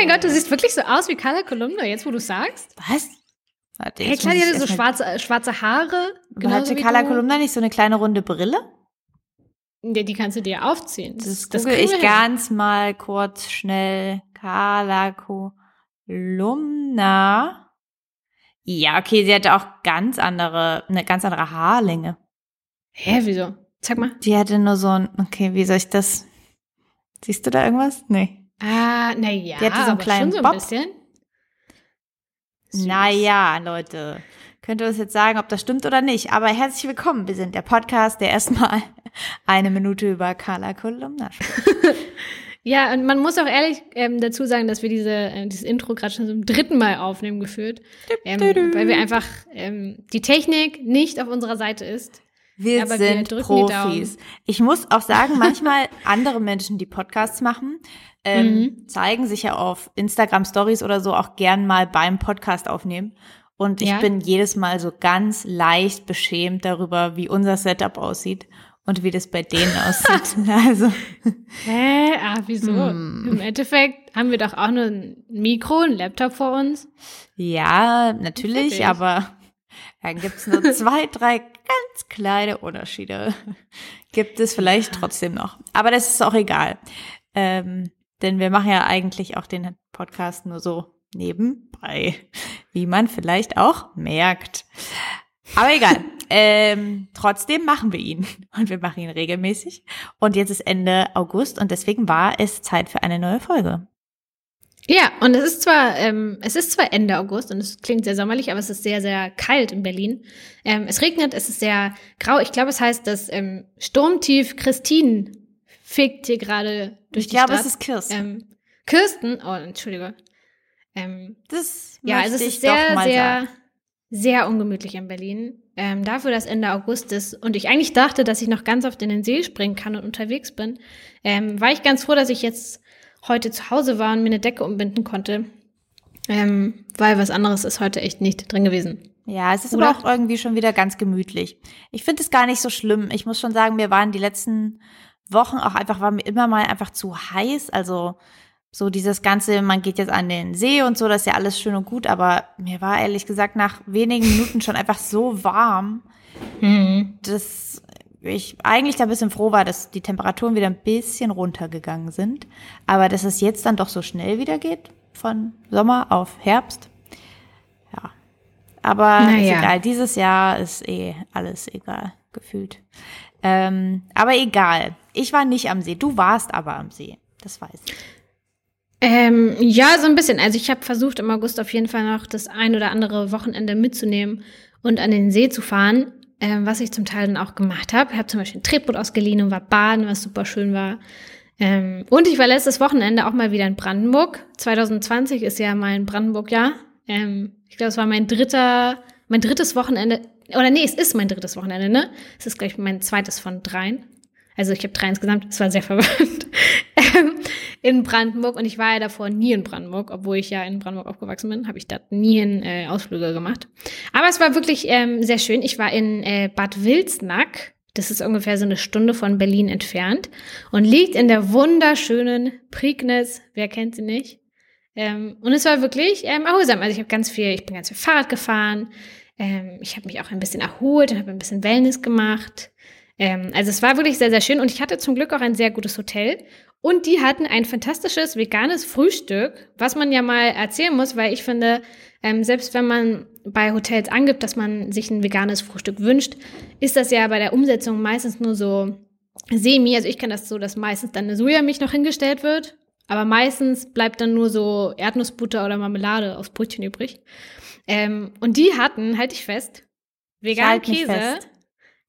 mein Gott, du siehst wirklich so aus wie Carla Kolumna, jetzt wo du sagst. Was? Warte, hey, klar, die hatte so schwarze, schwarze Haare. Hatte Carla Kolumna nicht so eine kleine runde Brille? Ja, die kannst du dir aufziehen. Das, das google ich ganz mal kurz schnell. Carla Kolumna. Ja, okay, sie hatte auch ganz andere, eine ganz andere Haarlänge. Hä, wieso? Sag mal. Die hatte nur so ein, okay, wie soll ich das? Siehst du da irgendwas? Nee. Ah, naja. Die hatte so einen kleinen schon so Bob. ein bisschen. Naja, Leute. Könnt ihr uns jetzt sagen, ob das stimmt oder nicht. Aber herzlich willkommen. Wir sind der Podcast, der erstmal eine Minute über Carla Kolumna spricht. ja, und man muss auch ehrlich ähm, dazu sagen, dass wir diese, äh, dieses Intro gerade schon zum dritten Mal aufnehmen geführt. Ähm, weil wir einfach ähm, die Technik nicht auf unserer Seite ist. Wir Aber sind wir Profis. Ich muss auch sagen, manchmal andere Menschen, die Podcasts machen, ähm, Mhm. zeigen sich ja auf Instagram Stories oder so auch gern mal beim Podcast aufnehmen. Und ich Ja. bin jedes Mal so ganz leicht beschämt darüber, wie unser Setup aussieht und wie das bei denen aussieht. Also, Hä? Ah, wieso? Hm. Im Endeffekt haben wir doch auch nur ein Mikro, ein Laptop vor uns. ja, natürlich, aber dann gibt's nur zwei, drei ganz kleine Unterschiede. Gibt es vielleicht trotzdem noch. Aber das ist auch egal. Ähm, denn wir machen ja eigentlich auch den Podcast nur so nebenbei, wie man vielleicht auch merkt. Aber egal. ähm, trotzdem machen wir ihn. Und wir machen ihn regelmäßig. Und jetzt ist Ende August und deswegen war es Zeit für eine neue Folge. Ja, und es ist zwar, ähm, es ist zwar Ende August und es klingt sehr sommerlich, aber es ist sehr, sehr kalt in Berlin. Ähm, es regnet, es ist sehr grau. Ich glaube, es heißt, dass ähm, Sturmtief Christine fegt hier gerade durch Ich die glaube, Stadt. es ist Kirsten. ähm, Kirsten, oh, Entschuldige. Ähm, das ja, also es ich ist sehr, sehr, sagen. sehr ungemütlich in Berlin. Ähm, dafür, dass Ende August ist und ich eigentlich dachte, dass ich noch ganz oft in den See springen kann und unterwegs bin, ähm, war ich ganz froh, dass ich jetzt heute zu Hause war und mir eine Decke umbinden konnte. Ähm, weil was anderes ist heute echt nicht drin gewesen. Ja, es ist Oder? aber auch irgendwie schon wieder ganz gemütlich. Ich finde es gar nicht so schlimm. Ich muss schon sagen, mir waren die letzten Wochen auch einfach, war mir immer mal einfach zu heiß. Also so dieses Ganze, man geht jetzt an den See und so, das ist ja alles schön und gut, aber mir war ehrlich gesagt nach wenigen Minuten schon einfach so warm, dass ich eigentlich da ein bisschen froh war, dass die Temperaturen wieder ein bisschen runtergegangen sind. Aber dass es jetzt dann doch so schnell wieder geht, von Sommer auf Herbst. Ja. Aber Naja. ist egal, dieses Jahr ist eh alles egal, gefühlt. Ähm, aber egal. Ich war nicht am See. Du warst aber am See. Das weiß ich. Ähm, ja, so ein bisschen. Also ich habe versucht, im August auf jeden Fall noch das ein oder andere Wochenende mitzunehmen und an den See zu fahren, ähm, was ich zum Teil dann auch gemacht habe. Ich habe zum Beispiel ein Tretboot ausgeliehen und war baden, was super schön war. Ähm, und ich war letztes Wochenende auch mal wieder in Brandenburg. 2020 ist ja mein Brandenburg-Jahr. Ähm, ich glaube, es war mein dritter, mein drittes Wochenende. Oder nee, es ist mein drittes Wochenende, ne? Es ist gleich mein zweites von dreien. Also ich habe drei insgesamt, es war sehr verwirrend. In Brandenburg und ich war ja davor nie in Brandenburg, obwohl ich ja in Brandenburg aufgewachsen bin, habe ich da nie in, äh, Ausflüge gemacht. Aber es war wirklich ähm, sehr schön. Ich war in äh, Bad Wilsnack, das ist ungefähr so eine Stunde von Berlin entfernt und liegt in der wunderschönen Prignitz. Wer kennt sie nicht? Ähm, und es war wirklich ähm, erholsam. Also ich habe ganz viel, ich bin ganz viel Fahrrad gefahren. Ähm, ich habe mich auch ein bisschen erholt und habe ein bisschen Wellness gemacht. Ähm, also es war wirklich sehr, sehr schön und ich hatte zum Glück auch ein sehr gutes Hotel. Und die hatten ein fantastisches veganes Frühstück, was man ja mal erzählen muss, weil ich finde, ähm, selbst wenn man bei Hotels angibt, dass man sich ein veganes Frühstück wünscht, ist das ja bei der Umsetzung meistens nur so semi. Also ich kenne das so, dass meistens dann eine Sojamilch noch hingestellt wird, aber meistens bleibt dann nur so Erdnussbutter oder Marmelade aufs Brötchen übrig. Ähm, und die hatten, halte ich fest, veganen halt Käse, fest.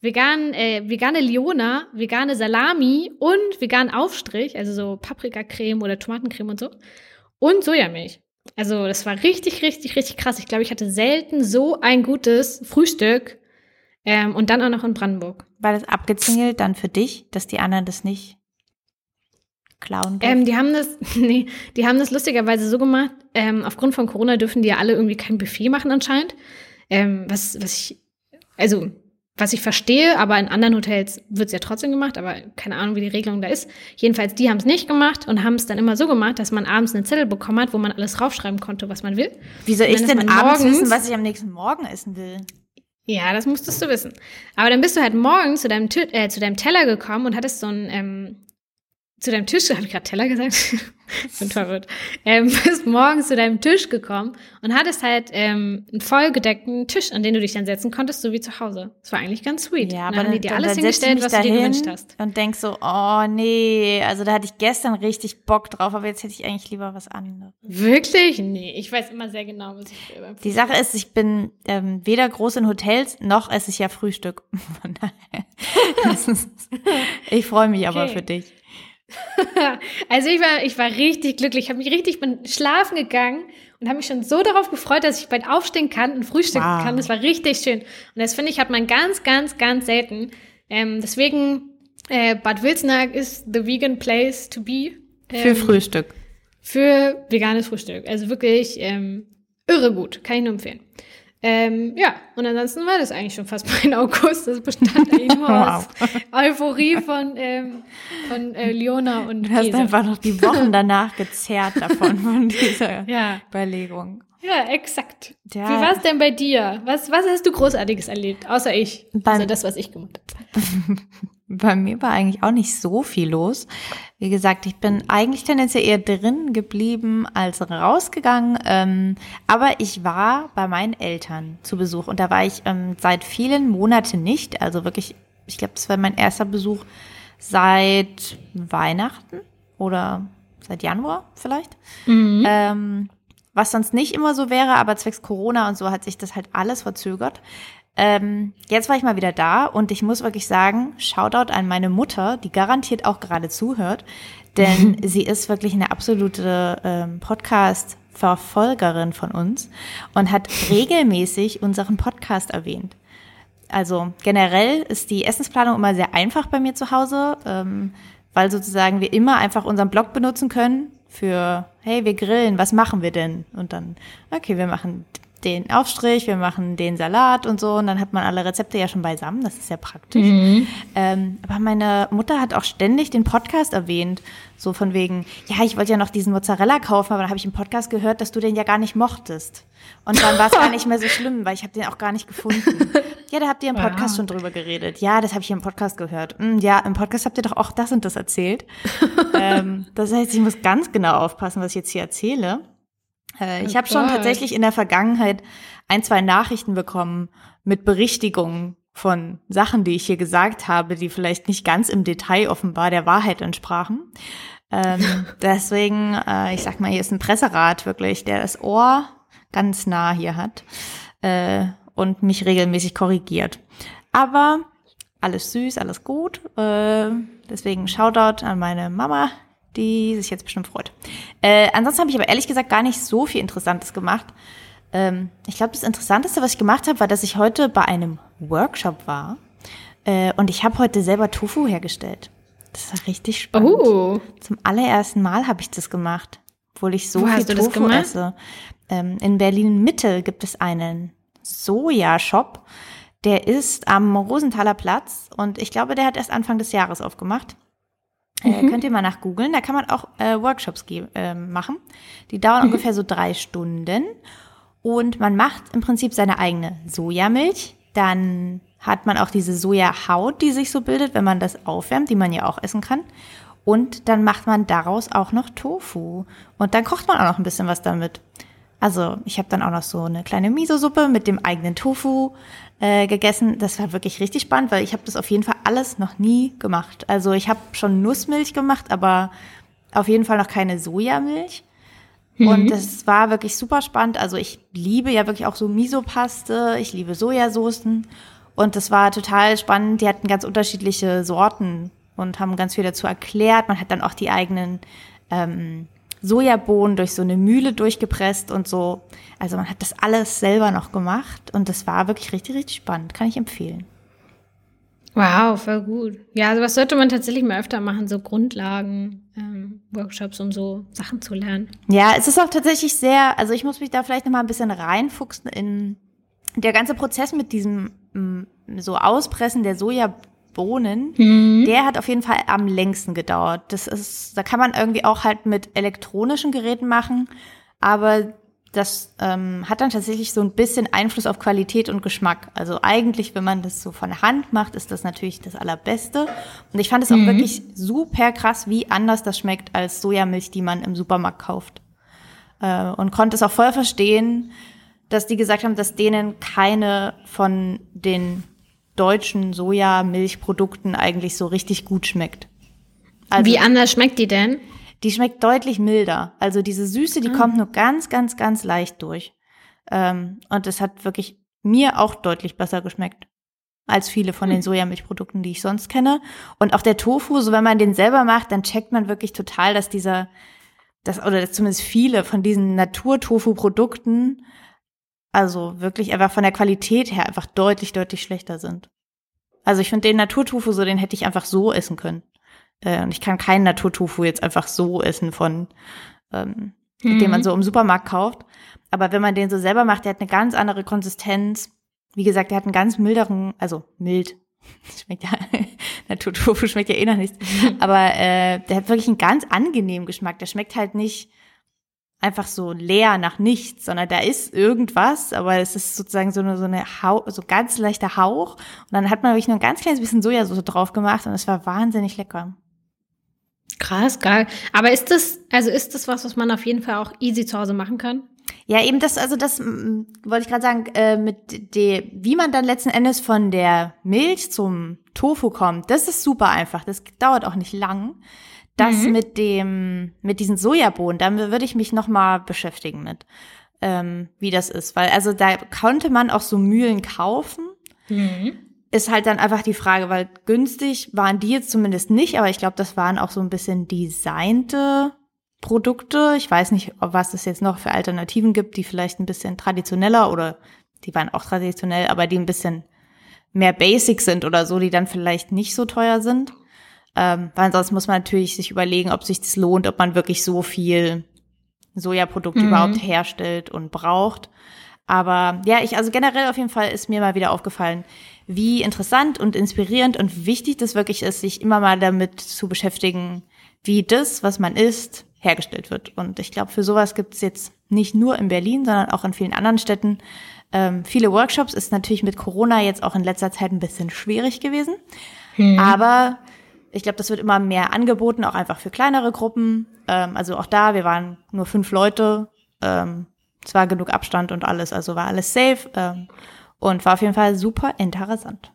Vegan, äh, vegane Liona, vegane Salami und veganen Aufstrich, also so Paprikacreme oder Tomatencreme und so. Und Sojamilch. Also das war richtig, richtig, richtig krass. Ich glaube, ich hatte selten so ein gutes Frühstück. Ähm, und dann auch noch in Brandenburg. War das abgezingelt dann für dich, dass die anderen das nicht klauen dürfen? Ähm, die haben das, nee, die haben das lustigerweise so gemacht. Ähm, aufgrund von Corona dürfen die ja alle irgendwie kein Buffet machen anscheinend. Ähm, was, was ich, also was ich verstehe, aber in anderen Hotels wird es ja trotzdem gemacht, aber keine Ahnung, wie die Regelung da ist. Jedenfalls, die haben es nicht gemacht und haben es dann immer so gemacht, dass man abends einen Zettel bekommen hat, wo man alles raufschreiben konnte, was man will. Wie soll ich denn abends wissen, was ich am nächsten Morgen essen will? Ja, das musstest du wissen. Aber dann bist du halt morgen zu deinem, äh, zu deinem Teller gekommen und hattest so ein ähm, zu deinem Tisch, habe ich gerade Teller gesagt? bin verwirrt. Ähm, bist morgens zu deinem Tisch gekommen und hattest halt ähm, einen vollgedeckten Tisch, an den du dich dann setzen konntest, so wie zu Hause. Das war eigentlich ganz sweet. Ja, aber dann, haben die dir alles hingestellt, was du dir gewünscht hast. Und denkst so, oh nee, also da hatte ich gestern richtig Bock drauf, aber jetzt hätte ich eigentlich lieber was anderes. Wirklich? Nee, ich weiß immer sehr genau, was ich will. Die Sache ist, ich bin ähm, weder groß in Hotels, noch esse ich ja Frühstück. Von daher. ich freue mich okay. aber für dich. Also ich war, ich war richtig glücklich. Ich habe mich richtig, bin schlafen gegangen und habe mich schon so darauf gefreut, dass ich bald aufstehen kann und frühstücken wow. kann. Das war richtig schön. Und das finde ich, hat man ganz, ganz, ganz selten. Ähm, deswegen, äh, Bad Wilsnack ist the vegan place to be. Ähm, für Frühstück. Für veganes Frühstück. Also wirklich ähm, irre gut. Kann ich nur empfehlen. Ähm, ja, und ansonsten war das eigentlich schon fast mein August. Das bestand eigentlich nur wow. aus Euphorie von, ähm, von äh, Leona und Du hast Käse. einfach noch die Wochen danach gezerrt davon, von dieser ja. Überlegung. Ja, exakt. Ja. Wie war es denn bei dir? Was, was hast du Großartiges erlebt, außer ich? Beim, also das, was ich gemacht habe. Bei mir war eigentlich auch nicht so viel los. Wie gesagt, ich bin eigentlich tendenziell eher drin geblieben als rausgegangen. Ähm, aber ich war bei meinen Eltern zu Besuch und da war ich ähm, seit vielen Monaten nicht. Also wirklich, ich glaube, das war mein erster Besuch seit Weihnachten oder seit Januar vielleicht. Mhm. Ähm, was sonst nicht immer so wäre, aber zwecks Corona und so hat sich das halt alles verzögert. Ähm, jetzt war ich mal wieder da und ich muss wirklich sagen, Shoutout an meine Mutter, die garantiert auch gerade zuhört, denn sie ist wirklich eine absolute ähm, Podcast-Verfolgerin von uns und hat regelmäßig unseren Podcast erwähnt. Also generell ist die Essensplanung immer sehr einfach bei mir zu Hause, ähm, weil sozusagen wir immer einfach unseren Blog benutzen können für, hey, wir grillen, was machen wir denn? Und dann, okay, wir machen den Aufstrich, wir machen den Salat und so und dann hat man alle Rezepte ja schon beisammen, das ist ja praktisch. Mhm. Ähm, aber meine Mutter hat auch ständig den Podcast erwähnt, so von wegen, ja, ich wollte ja noch diesen Mozzarella kaufen, aber dann habe ich im Podcast gehört, dass du den ja gar nicht mochtest. Und dann war es gar nicht mehr so schlimm, weil ich habe den auch gar nicht gefunden. Ja, da habt ihr im Podcast wow. schon drüber geredet. Ja, das habe ich im Podcast gehört. Hm, ja, im Podcast habt ihr doch auch das und das erzählt. ähm, das heißt, ich muss ganz genau aufpassen, was ich jetzt hier erzähle. Äh, ich habe schon tatsächlich in der Vergangenheit ein, zwei Nachrichten bekommen mit Berichtigungen von Sachen, die ich hier gesagt habe, die vielleicht nicht ganz im Detail offenbar der Wahrheit entsprachen. Ähm, deswegen, äh, ich sag mal, hier ist ein Presserat wirklich, der das Ohr ganz nah hier hat äh, und mich regelmäßig korrigiert. Aber alles süß, alles gut. Äh, deswegen Shoutout an meine Mama, die sich jetzt bestimmt freut. Äh, ansonsten habe ich aber ehrlich gesagt gar nicht so viel Interessantes gemacht. Ähm, ich glaube, das Interessanteste, was ich gemacht habe, war, dass ich heute bei einem Workshop war äh, und ich habe heute selber Tofu hergestellt. Das war richtig spannend. Oh. Zum allerersten Mal habe ich das gemacht, obwohl ich so Wo viel Tofu esse. Ähm, in Berlin Mitte gibt es einen Soja-Shop. Der ist am Rosenthaler Platz und ich glaube, der hat erst Anfang des Jahres aufgemacht. Äh, mhm. könnt ihr mal nach googeln. Da kann man auch äh, Workshops äh, machen. Die dauern mhm. ungefähr so drei Stunden. Und man macht im Prinzip seine eigene Sojamilch. Dann hat man auch diese Sojahaut, die sich so bildet, wenn man das aufwärmt, die man ja auch essen kann. Und dann macht man daraus auch noch Tofu. Und dann kocht man auch noch ein bisschen was damit. Also ich habe dann auch noch so eine kleine Miso-Suppe mit dem eigenen Tofu äh, gegessen. Das war wirklich richtig spannend, weil ich habe das auf jeden Fall alles noch nie gemacht. Also ich habe schon Nussmilch gemacht, aber auf jeden Fall noch keine Sojamilch. Mhm. Und das war wirklich super spannend. Also ich liebe ja wirklich auch so Miso-Paste, ich liebe Sojasoßen. Und das war total spannend. Die hatten ganz unterschiedliche Sorten und haben ganz viel dazu erklärt. Man hat dann auch die eigenen ähm, Sojabohnen durch so eine Mühle durchgepresst und so. Also man hat das alles selber noch gemacht und das war wirklich richtig, richtig spannend. Kann ich empfehlen. Wow, voll gut. Ja, also was sollte man tatsächlich mal öfter machen, so Grundlagen, ähm, Workshops, um so Sachen zu lernen. Ja, es ist auch tatsächlich sehr, also ich muss mich da vielleicht noch mal ein bisschen reinfuchsen in der ganze Prozess mit diesem so Auspressen der Sojabohnen, mhm. der hat auf jeden Fall am längsten gedauert. Das ist, da kann man irgendwie auch halt mit elektronischen Geräten machen, aber das ähm, hat dann tatsächlich so ein bisschen Einfluss auf Qualität und Geschmack. Also eigentlich, wenn man das so von Hand macht, ist das natürlich das Allerbeste. Und ich fand es auch mhm. wirklich super krass, wie anders das schmeckt als Sojamilch, die man im Supermarkt kauft. Äh, und konnte es auch voll verstehen, dass die gesagt haben, dass denen keine von den deutschen Sojamilchprodukten eigentlich so richtig gut schmeckt. Also, Wie anders schmeckt die denn? Die schmeckt deutlich milder. Also diese Süße, die ah. kommt nur ganz, ganz, ganz leicht durch. Ähm, und es hat wirklich mir auch deutlich besser geschmeckt als viele von hm. den Sojamilchprodukten, die ich sonst kenne. Und auch der Tofu, so wenn man den selber macht, dann checkt man wirklich total, dass dieser, das, oder dass zumindest viele von diesen Naturtofu-Produkten also wirklich einfach von der Qualität her einfach deutlich, deutlich schlechter sind. Also ich finde den Naturtofu so, den hätte ich einfach so essen können. Äh, und ich kann keinen Naturtofu jetzt einfach so essen von, ähm, mhm. den man so im Supermarkt kauft. Aber wenn man den so selber macht, der hat eine ganz andere Konsistenz. Wie gesagt, der hat einen ganz milderen, also mild. Schmeckt ja, Naturtofu schmeckt ja eh noch nichts. Aber äh, der hat wirklich einen ganz angenehmen Geschmack. Der schmeckt halt nicht einfach so leer nach nichts, sondern da ist irgendwas, aber es ist sozusagen so eine, so eine Hauch, so ganz leichter Hauch. Und dann hat man wirklich nur ein ganz kleines bisschen Sojasauce drauf gemacht und es war wahnsinnig lecker. Krass, geil. Aber ist das, also ist das was, was man auf jeden Fall auch easy zu Hause machen kann? Ja, eben das, also das mm, wollte ich gerade sagen, äh, mit der, wie man dann letzten Endes von der Milch zum Tofu kommt, das ist super einfach. Das dauert auch nicht lang. Das mhm. mit dem, mit diesen Sojabohnen, da würde ich mich noch mal beschäftigen mit, ähm, wie das ist, weil also da konnte man auch so Mühlen kaufen. Mhm. Ist halt dann einfach die Frage, weil günstig waren die jetzt zumindest nicht, aber ich glaube, das waren auch so ein bisschen designte Produkte. Ich weiß nicht, was es jetzt noch für Alternativen gibt, die vielleicht ein bisschen traditioneller oder die waren auch traditionell, aber die ein bisschen mehr basic sind oder so, die dann vielleicht nicht so teuer sind. Ähm, weil sonst muss man natürlich sich überlegen, ob sich das lohnt, ob man wirklich so viel Sojaprodukte mhm. überhaupt herstellt und braucht. Aber ja, ich, also generell auf jeden Fall ist mir mal wieder aufgefallen, wie interessant und inspirierend und wichtig das wirklich ist, sich immer mal damit zu beschäftigen, wie das, was man isst, hergestellt wird. Und ich glaube, für sowas gibt es jetzt nicht nur in Berlin, sondern auch in vielen anderen Städten ähm, viele Workshops. Ist natürlich mit Corona jetzt auch in letzter Zeit ein bisschen schwierig gewesen. Hm. Aber ich glaube, das wird immer mehr angeboten, auch einfach für kleinere Gruppen. Ähm, also auch da, wir waren nur fünf Leute. Ähm, es war genug Abstand und alles, also war alles safe ähm, und war auf jeden Fall super interessant.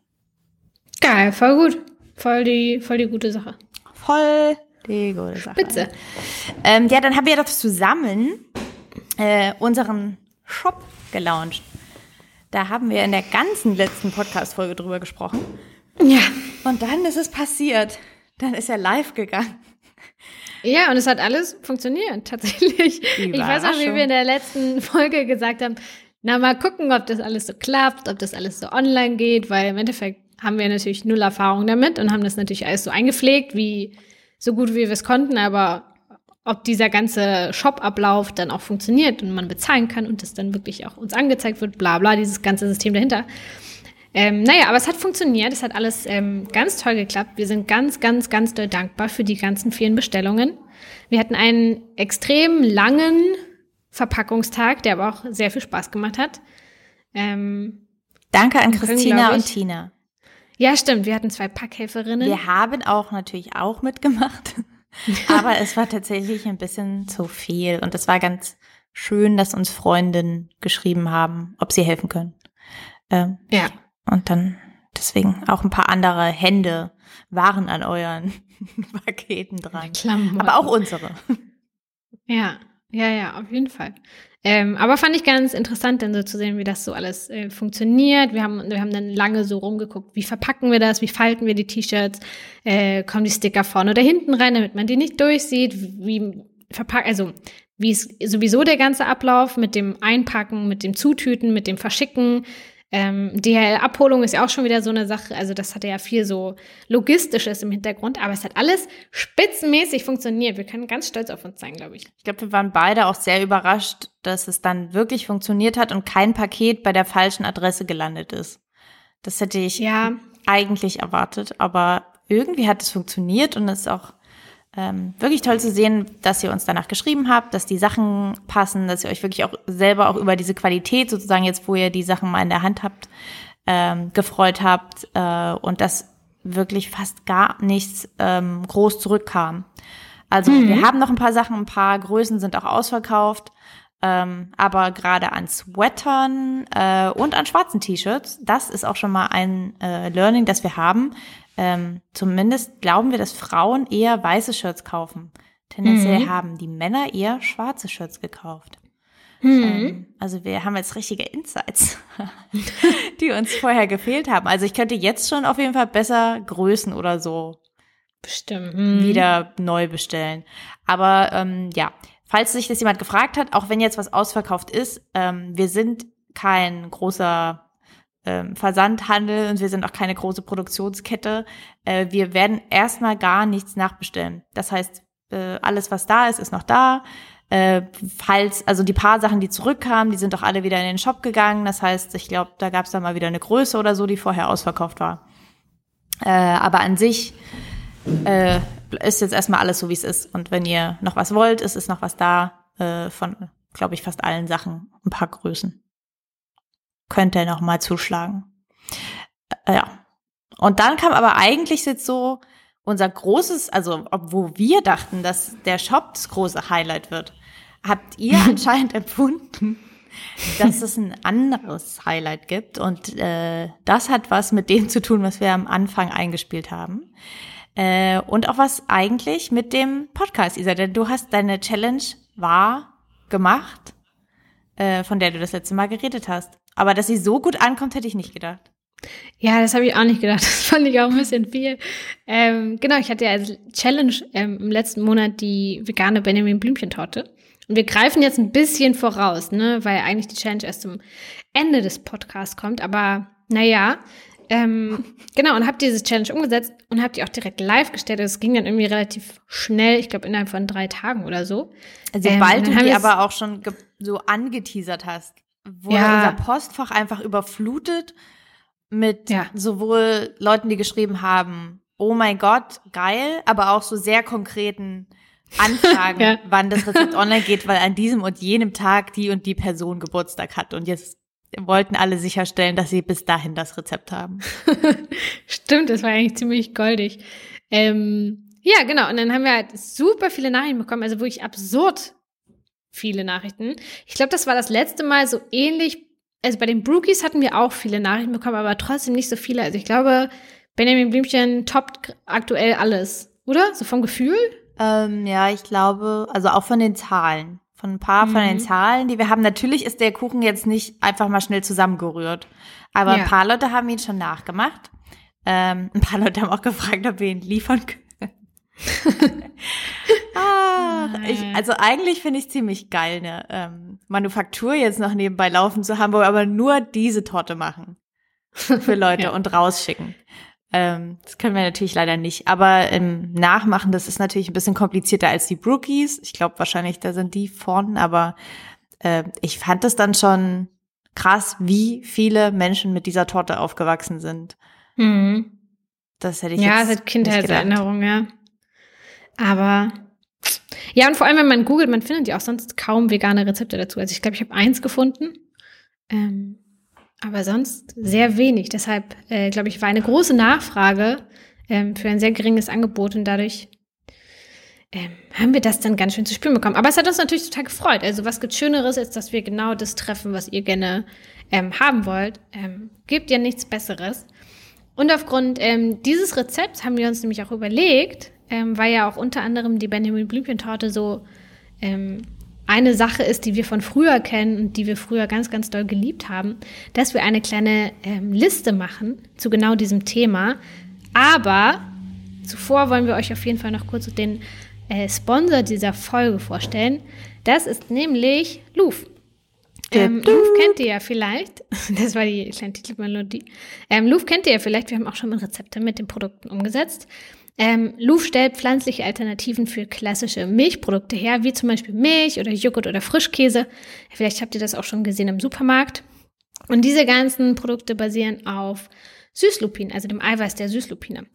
Geil, voll gut. Voll die, voll die gute Sache. Voll die gute Sache. Spitze. Ähm, ja, dann haben wir doch zusammen äh, unseren Shop gelauncht. Da haben wir in der ganzen letzten Podcast-Folge drüber gesprochen. Ja. Und dann ist es passiert. Dann ist er live gegangen. Ja, und es hat alles funktioniert, tatsächlich. Ich weiß auch, wie wir in der letzten Folge gesagt haben, na, mal gucken, ob das alles so klappt, ob das alles so online geht, weil im Endeffekt haben wir natürlich null Erfahrung damit und haben das natürlich alles so eingepflegt, wie so gut wie wir es konnten, aber ob dieser ganze Shop-Ablauf dann auch funktioniert und man bezahlen kann und das dann wirklich auch uns angezeigt wird, bla bla, dieses ganze System dahinter. Ähm, naja, aber es hat funktioniert, es hat alles ähm, ganz toll geklappt. Wir sind ganz, ganz, ganz doll dankbar für die ganzen vielen Bestellungen. Wir hatten einen extrem langen Verpackungstag, der aber auch sehr viel Spaß gemacht hat. Ähm, Danke an Christina und Tina. Ja, stimmt. Wir hatten zwei Packhelferinnen. Wir haben auch natürlich auch mitgemacht. aber es war tatsächlich ein bisschen zu viel. Und es war ganz schön, dass uns Freundinnen geschrieben haben, ob sie helfen können. Ähm, ja. Und dann deswegen auch ein paar andere Hände waren an euren Paketen dran. Klamotten. Aber auch unsere. Ja, ja, ja, auf jeden Fall. Ähm, aber fand ich ganz interessant, dann so zu sehen, wie das so alles äh, funktioniert. Wir haben, wir haben dann lange so rumgeguckt, wie verpacken wir das, wie falten wir die T-Shirts, äh, kommen die Sticker vorne oder hinten rein, damit man die nicht durchsieht, wie verpacken, also wie ist sowieso der ganze Ablauf mit dem Einpacken, mit dem Zutüten, mit dem Verschicken, ähm, DHL-Abholung ist ja auch schon wieder so eine Sache. Also das hatte ja viel so Logistisches im Hintergrund, aber es hat alles spitzenmäßig funktioniert. Wir können ganz stolz auf uns sein, glaube ich. Ich glaube, wir waren beide auch sehr überrascht, dass es dann wirklich funktioniert hat und kein Paket bei der falschen Adresse gelandet ist. Das hätte ich Ja, eigentlich erwartet, aber irgendwie hat es funktioniert und es ist auch ähm, wirklich toll zu sehen, dass ihr uns danach geschrieben habt, dass die Sachen passen, dass ihr euch wirklich auch selber auch über diese Qualität sozusagen jetzt, wo ihr die Sachen mal in der Hand habt, ähm, gefreut habt äh, und dass wirklich fast gar nichts ähm, groß zurückkam. Also wir haben noch ein paar Sachen, ein paar Größen sind auch ausverkauft. Ähm, aber gerade an Sweatern äh, und an schwarzen T-Shirts, das ist auch schon mal ein äh, Learning, das wir haben. Ähm, zumindest glauben wir, dass Frauen eher weiße Shirts kaufen. Tendenziell haben die Männer eher schwarze Shirts gekauft. Ähm, also wir haben jetzt richtige Insights, die uns vorher gefehlt haben. Also ich könnte jetzt schon auf jeden Fall besser Größen oder so bestimmt. Hm. wieder neu bestellen. Aber ähm, ja, falls sich das jemand gefragt hat, auch wenn jetzt was ausverkauft ist, ähm, wir sind kein großer ähm, Versandhandel und wir sind auch keine große Produktionskette. Äh, wir werden erstmal gar nichts nachbestellen. Das heißt, äh, alles, was da ist, ist noch da. Äh, falls, also die paar Sachen, die zurückkamen, die sind auch alle wieder in den Shop gegangen. Das heißt, ich glaube, da gab es dann mal wieder eine Größe oder so, die vorher ausverkauft war. Äh, aber an sich äh, ist jetzt erstmal alles so, wie es ist. Und wenn ihr noch was wollt, ist es noch was da äh, von, glaube ich, fast allen Sachen, ein paar Größen. Könnt ihr noch mal zuschlagen. Äh, ja. Und dann kam aber eigentlich jetzt so unser großes, also obwohl wir dachten, dass der Shop das große Highlight wird, habt ihr anscheinend empfunden, dass es ein anderes Highlight gibt. Und äh, das hat was mit dem zu tun, was wir am Anfang eingespielt haben. Äh, und auch was eigentlich mit dem Podcast, Isa, denn du hast deine Challenge wahr gemacht, äh, von der du das letzte Mal geredet hast. Aber dass sie so gut ankommt, hätte ich nicht gedacht. Ja, das habe ich auch nicht gedacht. Das fand ich auch ein bisschen viel. Ähm, genau, ich hatte ja als Challenge ähm, im letzten Monat die vegane Benjamin Blümchentorte. Und wir greifen jetzt ein bisschen voraus, ne, weil eigentlich die Challenge erst zum Ende des Podcasts kommt. Aber naja, ähm, genau, und habe diese Challenge umgesetzt und habe die auch direkt live gestellt. Es ging dann irgendwie relativ schnell, ich glaube innerhalb von drei Tagen oder so. Also, Ähm, sobald du die aber auch schon so angeteasert hast, wurde Ja. unser Postfach einfach überflutet mit Ja. sowohl Leuten, die geschrieben haben, oh mein Gott, geil, aber auch so sehr konkreten Anfragen, Ja. wann das Rezept online geht, weil an diesem und jenem Tag die und die Person Geburtstag hat. Und jetzt wollten alle sicherstellen, dass sie bis dahin das Rezept haben. Stimmt, das war eigentlich ziemlich goldig. Ähm, ja, genau. Und dann haben wir halt super viele Nachrichten bekommen, also wirklich absurd viele Nachrichten. Ich glaube, das war das letzte Mal so ähnlich. Also bei den Brookies hatten wir auch viele Nachrichten bekommen, aber trotzdem nicht so viele. Also ich glaube, Benjamin Blümchen toppt aktuell alles, oder? So vom Gefühl? Ähm, ja, ich glaube, also auch von den Zahlen. Von ein paar von den Mhm. Zahlen, die wir haben. Natürlich ist der Kuchen jetzt nicht einfach mal schnell zusammengerührt. Aber Ja. ein paar Leute haben ihn schon nachgemacht. Ähm, ein paar Leute haben auch gefragt, ob wir ihn liefern können. ah, ich, also eigentlich finde ich ziemlich geil, eine ähm, Manufaktur jetzt noch nebenbei laufen zu haben, wo wir aber nur diese Torte machen für Leute Ja. und rausschicken. Ähm, das können wir natürlich leider nicht. Aber im Nachmachen, das ist natürlich ein bisschen komplizierter als die Brookies. Ich glaube wahrscheinlich, da sind die vorne, aber äh, ich fand es dann schon krass, wie viele Menschen mit dieser Torte aufgewachsen sind. Mhm. Das hätte ich Ja, jetzt seit nicht Kindheitserinnerung, ja. Aber ja, und vor allem, wenn man googelt, man findet ja auch sonst kaum vegane Rezepte dazu. Also ich glaube, ich habe eins gefunden. Ähm, aber sonst sehr wenig. Deshalb, äh, glaube ich, war eine große Nachfrage ähm, für ein sehr geringes Angebot und dadurch ähm, haben wir das dann ganz schön zu spüren bekommen. Aber es hat uns natürlich total gefreut. Also was gibt Schöneres, als dass wir genau das treffen, was ihr gerne ähm, haben wollt. Ähm, gibt ja nichts Besseres. Und aufgrund ähm, dieses Rezepts haben wir uns nämlich auch überlegt, ähm, weil ja auch unter anderem die Benjamin Blümchentorte so ähm, eine Sache ist, die wir von früher kennen und die wir früher ganz, ganz doll geliebt haben, dass wir eine kleine ähm, Liste machen zu genau diesem Thema. Aber zuvor wollen wir euch auf jeden Fall noch kurz den äh, Sponsor dieser Folge vorstellen. Das ist nämlich Louvre. Ähm, Louvre kennt ihr ja vielleicht. Das war die kleine Titelmelodie. Ähm, Louvre kennt ihr ja vielleicht. Wir haben auch schon mal Rezepte mit den Produkten umgesetzt. Ähm, Louvre stellt pflanzliche Alternativen für klassische Milchprodukte her, wie zum Beispiel Milch oder Joghurt oder Frischkäse. Vielleicht habt ihr das auch schon gesehen im Supermarkt. Und diese ganzen Produkte basieren auf Süßlupin, also dem Eiweiß der Süßlupine.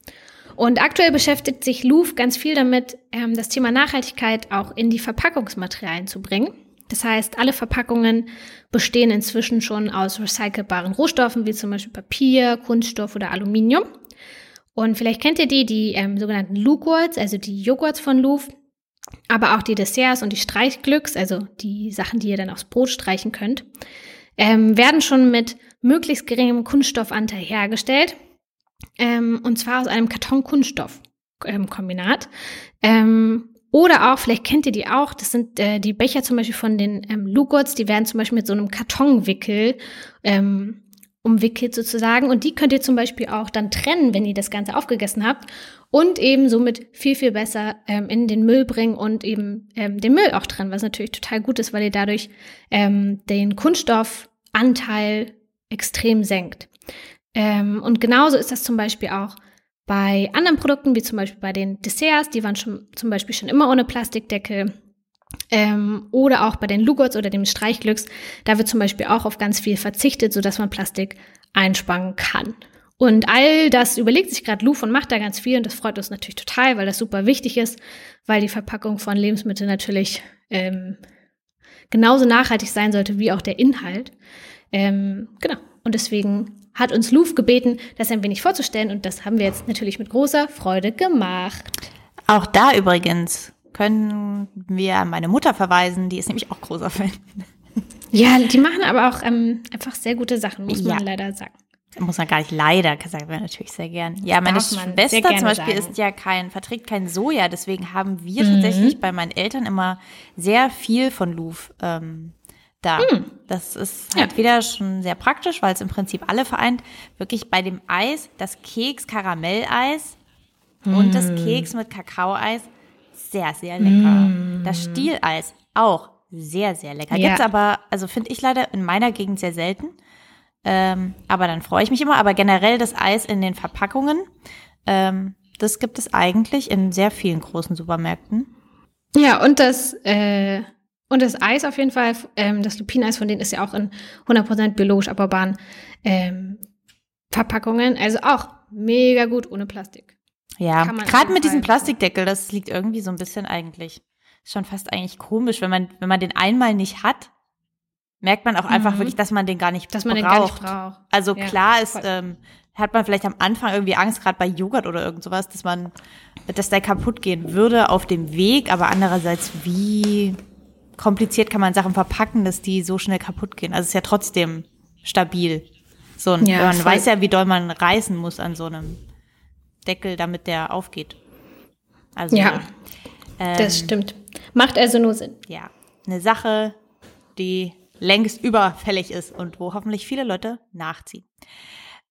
Und aktuell beschäftigt sich Louvre ganz viel damit, ähm, das Thema Nachhaltigkeit auch in die Verpackungsmaterialien zu bringen. Das heißt, alle Verpackungen bestehen inzwischen schon aus recycelbaren Rohstoffen, wie zum Beispiel Papier, Kunststoff oder Aluminium. Und vielleicht kennt ihr die, die ähm, sogenannten Lugurts, also die Joghurts von Louvre, aber auch die Desserts und die Streichglücks, also die Sachen, die ihr dann aufs Brot streichen könnt, ähm, werden schon mit möglichst geringem Kunststoffanteil hergestellt. Ähm, und zwar aus einem Karton-Kunststoff-Kombinat. Ähm, oder auch, vielleicht kennt ihr die auch, das sind äh, die Becher zum Beispiel von den ähm, Lugurts, die werden zum Beispiel mit so einem Kartonwickel ähm, umwickelt sozusagen. Und die könnt ihr zum Beispiel auch dann trennen, wenn ihr das Ganze aufgegessen habt. Und eben somit viel, viel besser ähm, in den Müll bringen und eben ähm, den Müll auch trennen, was natürlich total gut ist, weil ihr dadurch ähm, den Kunststoffanteil extrem senkt. Ähm, und genauso ist das zum Beispiel auch bei anderen Produkten, wie zum Beispiel bei den Desserts, die waren schon zum Beispiel schon immer ohne Plastikdeckel. Ähm, oder auch bei den Lugurts oder dem Streichglücks, da wird zum Beispiel auch auf ganz viel verzichtet, sodass man Plastik einsparen kann. Und all das überlegt sich gerade Luf und macht da ganz viel und das freut uns natürlich total, weil das super wichtig ist, weil die Verpackung von Lebensmitteln natürlich ähm, genauso nachhaltig sein sollte wie auch der Inhalt. Ähm, genau. Und deswegen hat uns Luf gebeten, das ein wenig vorzustellen und das haben wir jetzt natürlich mit großer Freude gemacht. Auch da übrigens können wir an meine Mutter verweisen, die ist nämlich auch großer Fan. Ja, die machen aber auch ähm, einfach sehr gute Sachen, muss ja. man leider sagen. Muss man gar nicht leider, sagen wir natürlich sehr gern. Ja, meine Schwester zum Beispiel sagen. ist ja kein, verträgt kein Soja, deswegen haben wir mhm. tatsächlich bei meinen Eltern immer sehr viel von Louvre ähm, da. Mhm. Das ist halt ja. wieder schon sehr praktisch, weil es im Prinzip alle vereint. Wirklich bei dem Eis, das Keks Karamelleis mhm. und das hm. Keks mit Kakaoeis, sehr, sehr lecker. Hm. Das Stieleis auch sehr, sehr lecker. Ja. Gibt's aber, also finde ich leider in meiner Gegend sehr selten. Ähm, aber dann freue ich mich immer. Aber generell das Eis in den Verpackungen, ähm, das gibt es eigentlich in sehr vielen großen Supermärkten. Ja, und das, äh, und das Eis auf jeden Fall, ähm, das Lupineis von denen ist ja auch in 100% biologisch abbaubaren ähm, Verpackungen. Also auch mega gut ohne Plastik. Ja, gerade mit diesem Plastikdeckel, das liegt irgendwie so ein bisschen eigentlich. Ist schon fast eigentlich komisch, wenn man, wenn man den einmal nicht hat, merkt man auch einfach mhm. wirklich, dass man den gar nicht dass man braucht. Den gar nicht braucht. Also ja, klar ist, ähm, hat man vielleicht am Anfang irgendwie Angst, gerade bei Joghurt oder irgend sowas, dass man, dass der kaputt gehen würde auf dem Weg, aber andererseits, wie kompliziert kann man Sachen verpacken, dass die so schnell kaputt gehen? Also es ist ja trotzdem stabil. So, ein, ja, man voll. weiß ja, wie doll man reißen muss an so einem Deckel, damit der aufgeht. Also, ja, ähm, das stimmt. Macht also nur Sinn. Ja, eine Sache, die längst überfällig ist und wo hoffentlich viele Leute nachziehen.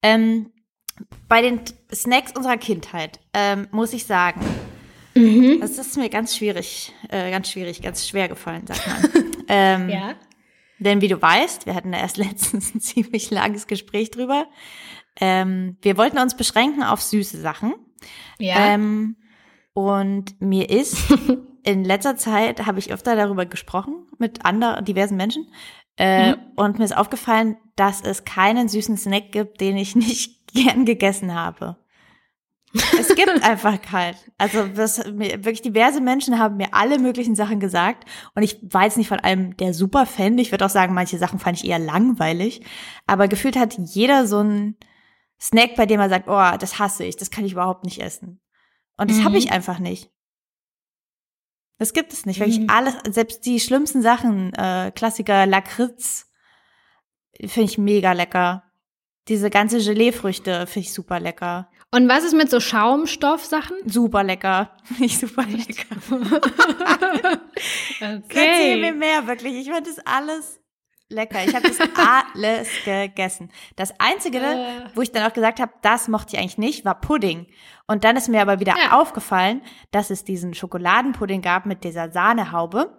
Ähm, bei den Snacks unserer Kindheit ähm, muss ich sagen, mhm. das ist mir ganz schwierig, äh, ganz schwierig, ganz schwer gefallen, sagt man. ähm, ja. Denn wie du weißt, wir hatten da erst letztens ein ziemlich langes Gespräch drüber. Ähm, wir wollten uns beschränken auf süße Sachen. Ja. Ähm, und mir ist in letzter Zeit habe ich öfter darüber gesprochen mit anderen diversen Menschen, äh, mhm. Und mir ist aufgefallen, dass es keinen süßen Snack gibt, den ich nicht gern gegessen habe. es gibt einfach keinen. Also das, wirklich diverse Menschen haben mir alle möglichen Sachen gesagt und ich war jetzt nicht von allem der Super-Fan. Ich würde auch sagen, manche Sachen fand ich eher langweilig. Aber gefühlt hat jeder so einen Snack, bei dem er sagt, oh, das hasse ich, das kann ich überhaupt nicht essen. Und das mhm. habe ich einfach nicht. Das gibt es nicht. Wirklich mhm. alles, selbst die schlimmsten Sachen, äh, Klassiker, Lakritz, finde ich mega lecker. Diese ganze Geleefrüchte finde ich super lecker. Und was ist mit so Schaumstoffsachen? Super lecker. Finde ich super lecker. okay. Erzähl mir mehr, wirklich. Ich finde das alles lecker. Ich habe das alles gegessen. Das Einzige, äh. wo ich dann auch gesagt habe, das mochte ich eigentlich nicht, war Pudding. Und dann ist mir aber wieder ja. aufgefallen, dass es diesen Schokoladenpudding gab mit dieser Sahnehaube.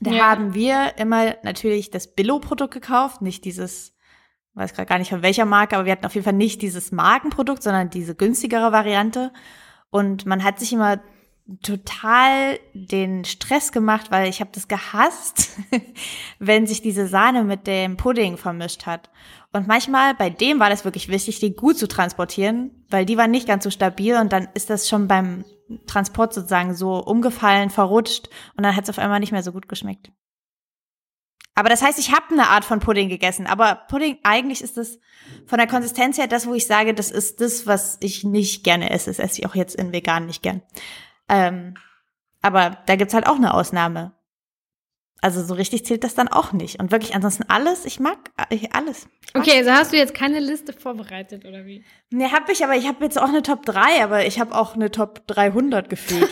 Da ja. haben wir immer natürlich das Billo-Produkt gekauft, nicht dieses, weiß gerade gar nicht von welcher Marke, aber wir hatten auf jeden Fall nicht dieses Markenprodukt, sondern diese günstigere Variante. Und man hat sich immer total den Stress gemacht, weil ich habe das gehasst, wenn sich diese Sahne mit dem Pudding vermischt hat. Und manchmal bei dem war das wirklich wichtig, die gut zu transportieren, weil die war nicht ganz so stabil und dann ist das schon beim Transport sozusagen so umgefallen, verrutscht und dann hat es auf einmal nicht mehr so gut geschmeckt. Aber das heißt, ich habe eine Art von Pudding gegessen. Aber Pudding, eigentlich ist das von der Konsistenz her das, wo ich sage, das ist das, was ich nicht gerne esse. Das esse ich auch jetzt in vegan nicht gern. Ähm, aber da gibt's halt auch eine Ausnahme. Also so richtig zählt das dann auch nicht. Und wirklich ansonsten alles, ich mag ich, alles. Okay, also hast du jetzt keine Liste vorbereitet oder wie? Nee, hab ich, aber ich habe jetzt auch eine Top 3, aber ich habe auch eine Top 300 gefühlt.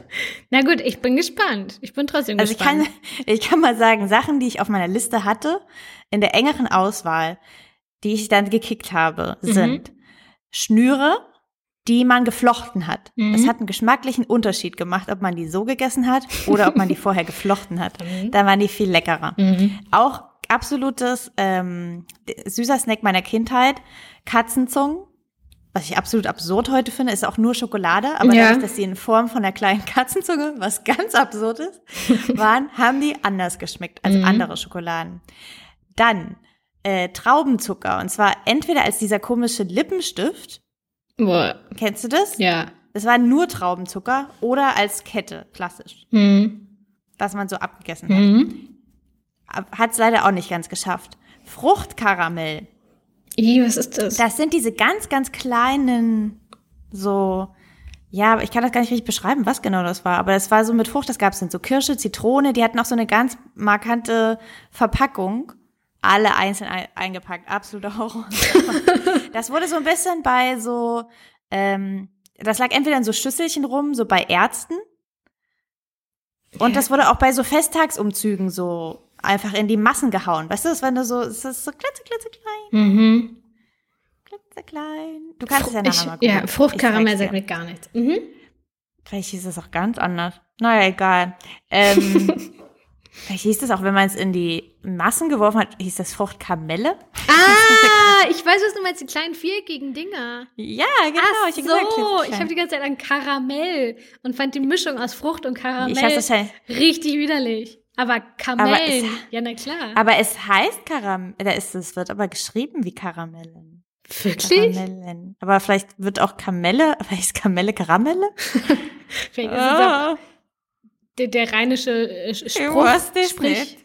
Na gut, ich bin gespannt. Ich bin trotzdem also gespannt. Also ich kann, ich kann mal sagen, Sachen, die ich auf meiner Liste hatte, in der engeren Auswahl, die ich dann gekickt habe, Mhm. sind Schnüre, die man geflochten hat. Mhm. Das hat einen geschmacklichen Unterschied gemacht, ob man die so gegessen hat oder ob man die vorher geflochten hat. Mhm. Da waren die viel leckerer. Mhm. Auch absolutes ähm, süßer Snack meiner Kindheit, Katzenzungen. Was ich absolut absurd heute finde, ist auch nur Schokolade, aber Ja. dadurch, dass sie in Form von einer kleinen Katzenzunge, was ganz absurd ist, waren, haben die anders geschmeckt als Mhm. andere Schokoladen. Dann äh, Traubenzucker und zwar entweder als dieser komische Lippenstift, Boah. kennst du das? Ja. Es war nur Traubenzucker oder als Kette, klassisch, Mhm. was man so abgegessen hat. Mhm. Hat es leider auch nicht ganz geschafft. Fruchtkaramell. Ih, was ist das? Das sind diese ganz, ganz kleinen, so, ja, aber ich kann das gar nicht richtig beschreiben, was genau das war. Aber das war so mit Frucht, das gab es so Kirsche, Zitrone, die hatten auch so eine ganz markante Verpackung. Alle einzeln ein, eingepackt, absoluter Horror. das wurde so ein bisschen bei so, ähm, das lag entweder in so Schüsselchen rum, so bei Ärzten. Und das wurde auch bei so Festtagsumzügen so einfach in die Massen gehauen. Weißt du, das war nur so, es ist so klitze, klitze klein. Mhm. Klitzeklein. Du kannst es ja nachher mal gucken. ja, Fruchtkaramell sagt mir gar nichts. Mhm. Vielleicht hieß es auch ganz anders. Naja, egal. Ähm, vielleicht hieß es auch, wenn man es in die Massen geworfen hat, hieß das Fruchtkamelle. Ah, ich weiß, was du meinst, die kleinen viereckigen Dinger. Ja, genau. Ach ich so, gesagt, ich habe die ganze Zeit an Karamell und fand die Mischung aus Frucht und Karamell Ich wahrscheinlich. richtig widerlich. Aber Kamellen, es- ja na klar. Aber es heißt Karamell. Da ist es wird aber geschrieben wie Karamellen. Wirklich? Karamellen. Aber vielleicht wird auch Kamelle, vielleicht ist Kamelle Karamelle? Vielleicht ist es auch Ah, der, der rheinische äh, Spruch. Sprich. nicht.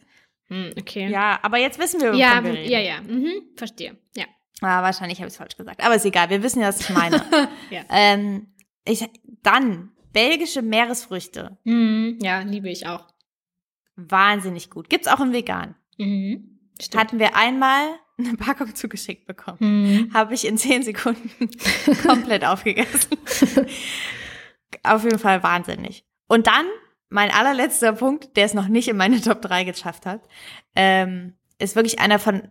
Hm, okay. Ja, aber jetzt wissen wir, ja, wir reden. ja, ja. Mhm, verstehe. Ja. Ah, wahrscheinlich habe ich es falsch gesagt. Aber ist egal, wir wissen ja, was ich meine. Ja. ähm, ich, dann, belgische Meeresfrüchte. Mhm, ja, liebe ich auch. Wahnsinnig gut. Gibt's auch im Vegan. Mhm. Stimmt. Hatten wir einmal eine Packung zugeschickt bekommen. Mhm. Habe ich in zehn Sekunden komplett aufgegessen. Auf jeden Fall wahnsinnig. Und dann, mein allerletzter Punkt, der es noch nicht in meine Top 3 geschafft hat, ähm, ist wirklich einer von,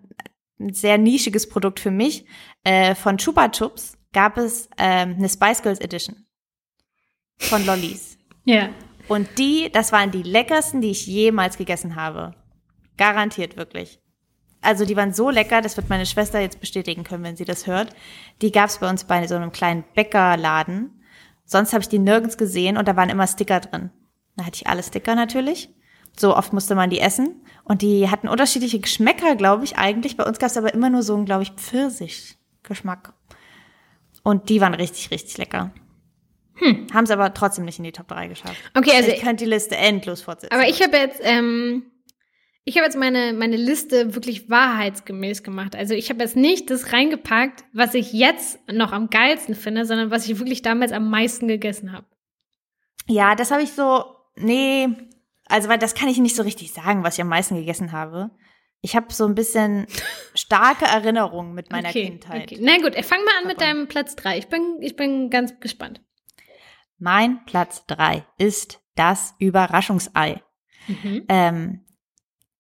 ein sehr nischiges Produkt für mich. Äh, von Chupa Chups gab es ähm, eine Spice Girls Edition. Von Lollis. Ja. Und die, das waren die leckersten, die ich jemals gegessen habe. Garantiert wirklich. Also die waren so lecker, das wird meine Schwester jetzt bestätigen können, wenn sie das hört. Die gab es bei uns bei so einem kleinen Bäckerladen. Sonst habe ich die nirgends gesehen und da waren immer Sticker drin. Da hatte ich alle Sticker natürlich. So oft musste man die essen. Und die hatten unterschiedliche Geschmäcker, glaube ich, eigentlich. Bei uns gab es aber immer nur so einen, glaube ich, Pfirsich-Geschmack. Und die waren richtig, richtig lecker. Hm. Haben es aber trotzdem nicht in die Top 3 geschafft. Okay, also ich könnte die Liste endlos fortsetzen. Aber ich habe jetzt, ähm, ich habe jetzt meine, meine Liste wirklich wahrheitsgemäß gemacht. Also ich habe jetzt nicht das reingepackt, was ich jetzt noch am geilsten finde, sondern was ich wirklich damals am meisten gegessen habe. ja, das habe ich so, nee, also weil das kann ich nicht so richtig sagen, was ich am meisten gegessen habe. Ich habe so ein bisschen starke Erinnerungen mit meiner okay, Kindheit. Okay. Na gut, fang mal an mit deinem Platz drei. Ich bin, ich bin ganz gespannt. Mein Platz drei ist das Überraschungsei. Mhm. Ähm,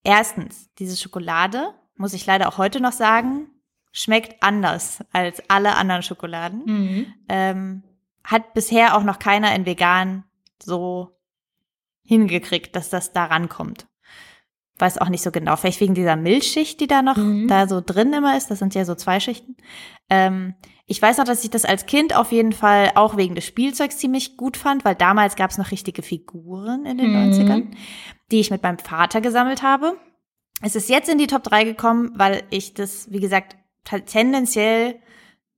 erstens, diese Schokolade, muss ich leider auch heute noch sagen, schmeckt anders als alle anderen Schokoladen. Mhm. ähm, hat bisher auch noch keiner in vegan so hingekriegt, dass das da rankommt. weiß auch nicht so genau. Vielleicht wegen dieser Milchschicht, die da noch Mhm. da so drin immer ist. Das sind ja so zwei Schichten. Ähm, ich weiß noch, dass ich das als Kind auf jeden Fall auch wegen des Spielzeugs ziemlich gut fand, weil damals gab es noch richtige Figuren in den Mhm. 90ern, die ich mit meinem Vater gesammelt habe. Es ist jetzt in die Top 3 gekommen, weil ich das, wie gesagt, tendenziell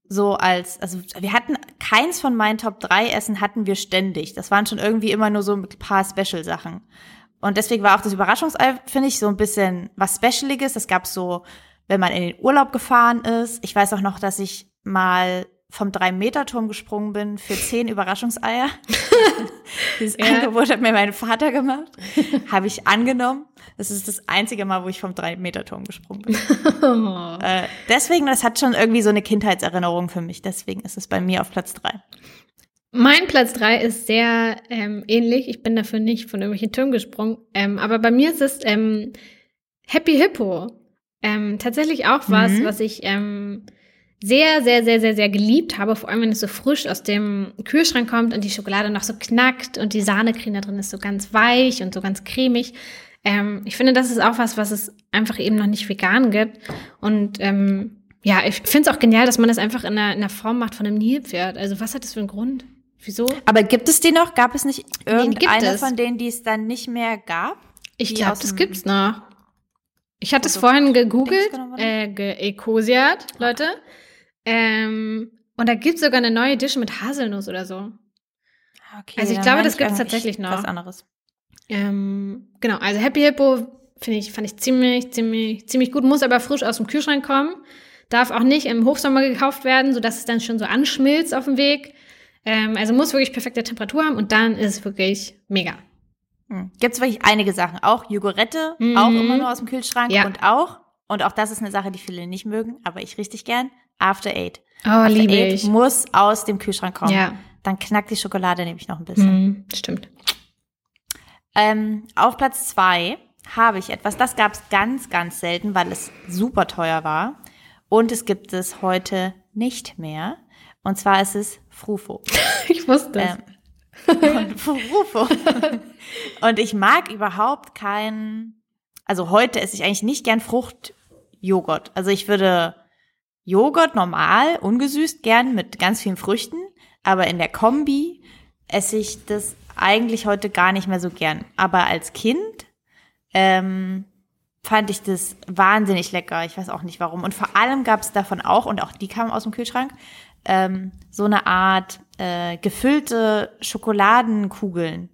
so als, also wir hatten keins von meinen Top 3 Essen hatten wir ständig. Das waren schon irgendwie immer nur so ein paar Special-Sachen. Und deswegen war auch das Überraschungsei, finde ich, so ein bisschen was Specialiges. Das gab so, wenn man in den Urlaub gefahren ist. Ich weiß auch noch, dass ich mal vom Drei-Meter-Turm gesprungen bin für zehn Überraschungseier. Dieses Ja. Angebot hat mir mein Vater gemacht. Habe ich angenommen. Das ist das einzige Mal, wo ich vom Drei-Meter-Turm gesprungen bin. Oh. Äh, deswegen, das hat schon irgendwie so eine Kindheitserinnerung für mich. Deswegen ist es bei mir auf Platz drei. Mein Platz drei ist sehr ähm, ähnlich. Ich bin dafür nicht von irgendwelchen Türmen gesprungen. Ähm, aber bei mir ist es ähm, Happy Hippo. Ähm, tatsächlich auch was, Mhm. was ich ähm, sehr, sehr, sehr, sehr, sehr geliebt habe. Vor allem, wenn es so frisch aus dem Kühlschrank kommt und die Schokolade noch so knackt und die Sahnecreme da drin ist so ganz weich und so ganz cremig. Ähm, ich finde, das ist auch was, was es einfach eben noch nicht vegan gibt. Und ähm, ja, ich finde es auch genial, dass man das einfach in der, in der Form macht von einem Nilpferd. Also was hat das für einen Grund? Wieso? Aber gibt es die noch? Gab es nicht gibt irgendeine es. von denen, die es dann nicht mehr gab? Ich glaube, das dem gibt's noch. Ich hatte es vorhin gegoogelt, äh, geekosiert, Leute. Ähm, und da gibt's sogar eine neue Edition mit Haselnuss oder so. Okay, Also ich glaube, das gibt's eigentlich tatsächlich noch. Was anderes. Ähm, genau, also Happy Hippo finde ich, fand ich ziemlich, ziemlich, ziemlich gut, muss aber frisch aus dem Kühlschrank kommen. Darf auch nicht im Hochsommer gekauft werden, sodass es dann schon so anschmilzt auf dem Weg. Ähm, also muss wirklich perfekte Temperatur haben und dann ist es wirklich mega. Hm. Gibt es wirklich einige Sachen. Auch Jogurette, Mhm. auch immer nur aus dem Kühlschrank. Ja. Und auch, und auch das ist eine Sache, die viele nicht mögen, aber ich richtig gern, After Eight. Oh, After liebe Eight ich. muss aus dem Kühlschrank kommen. Ja, Dann knackt die Schokolade nämlich noch ein bisschen. hm, stimmt. Ähm, auf Platz zwei habe ich etwas, das gab es ganz, ganz selten, weil es super teuer war. Und es gibt es heute nicht mehr. Und zwar ist es Frufo. Ich wusste es. Ähm, und Frufo. und ich mag überhaupt keinen, also heute esse ich eigentlich nicht gern Fruchtjoghurt. Also ich würde Joghurt normal, ungesüßt gern mit ganz vielen Früchten, aber in der Kombi esse ich das eigentlich heute gar nicht mehr so gern. Aber als Kind ähm, fand ich das wahnsinnig lecker. Ich weiß auch nicht warum. Und vor allem gab es davon auch, und auch die kamen aus dem Kühlschrank, ähm, so eine Art äh, gefüllte Schokoladenkugeln.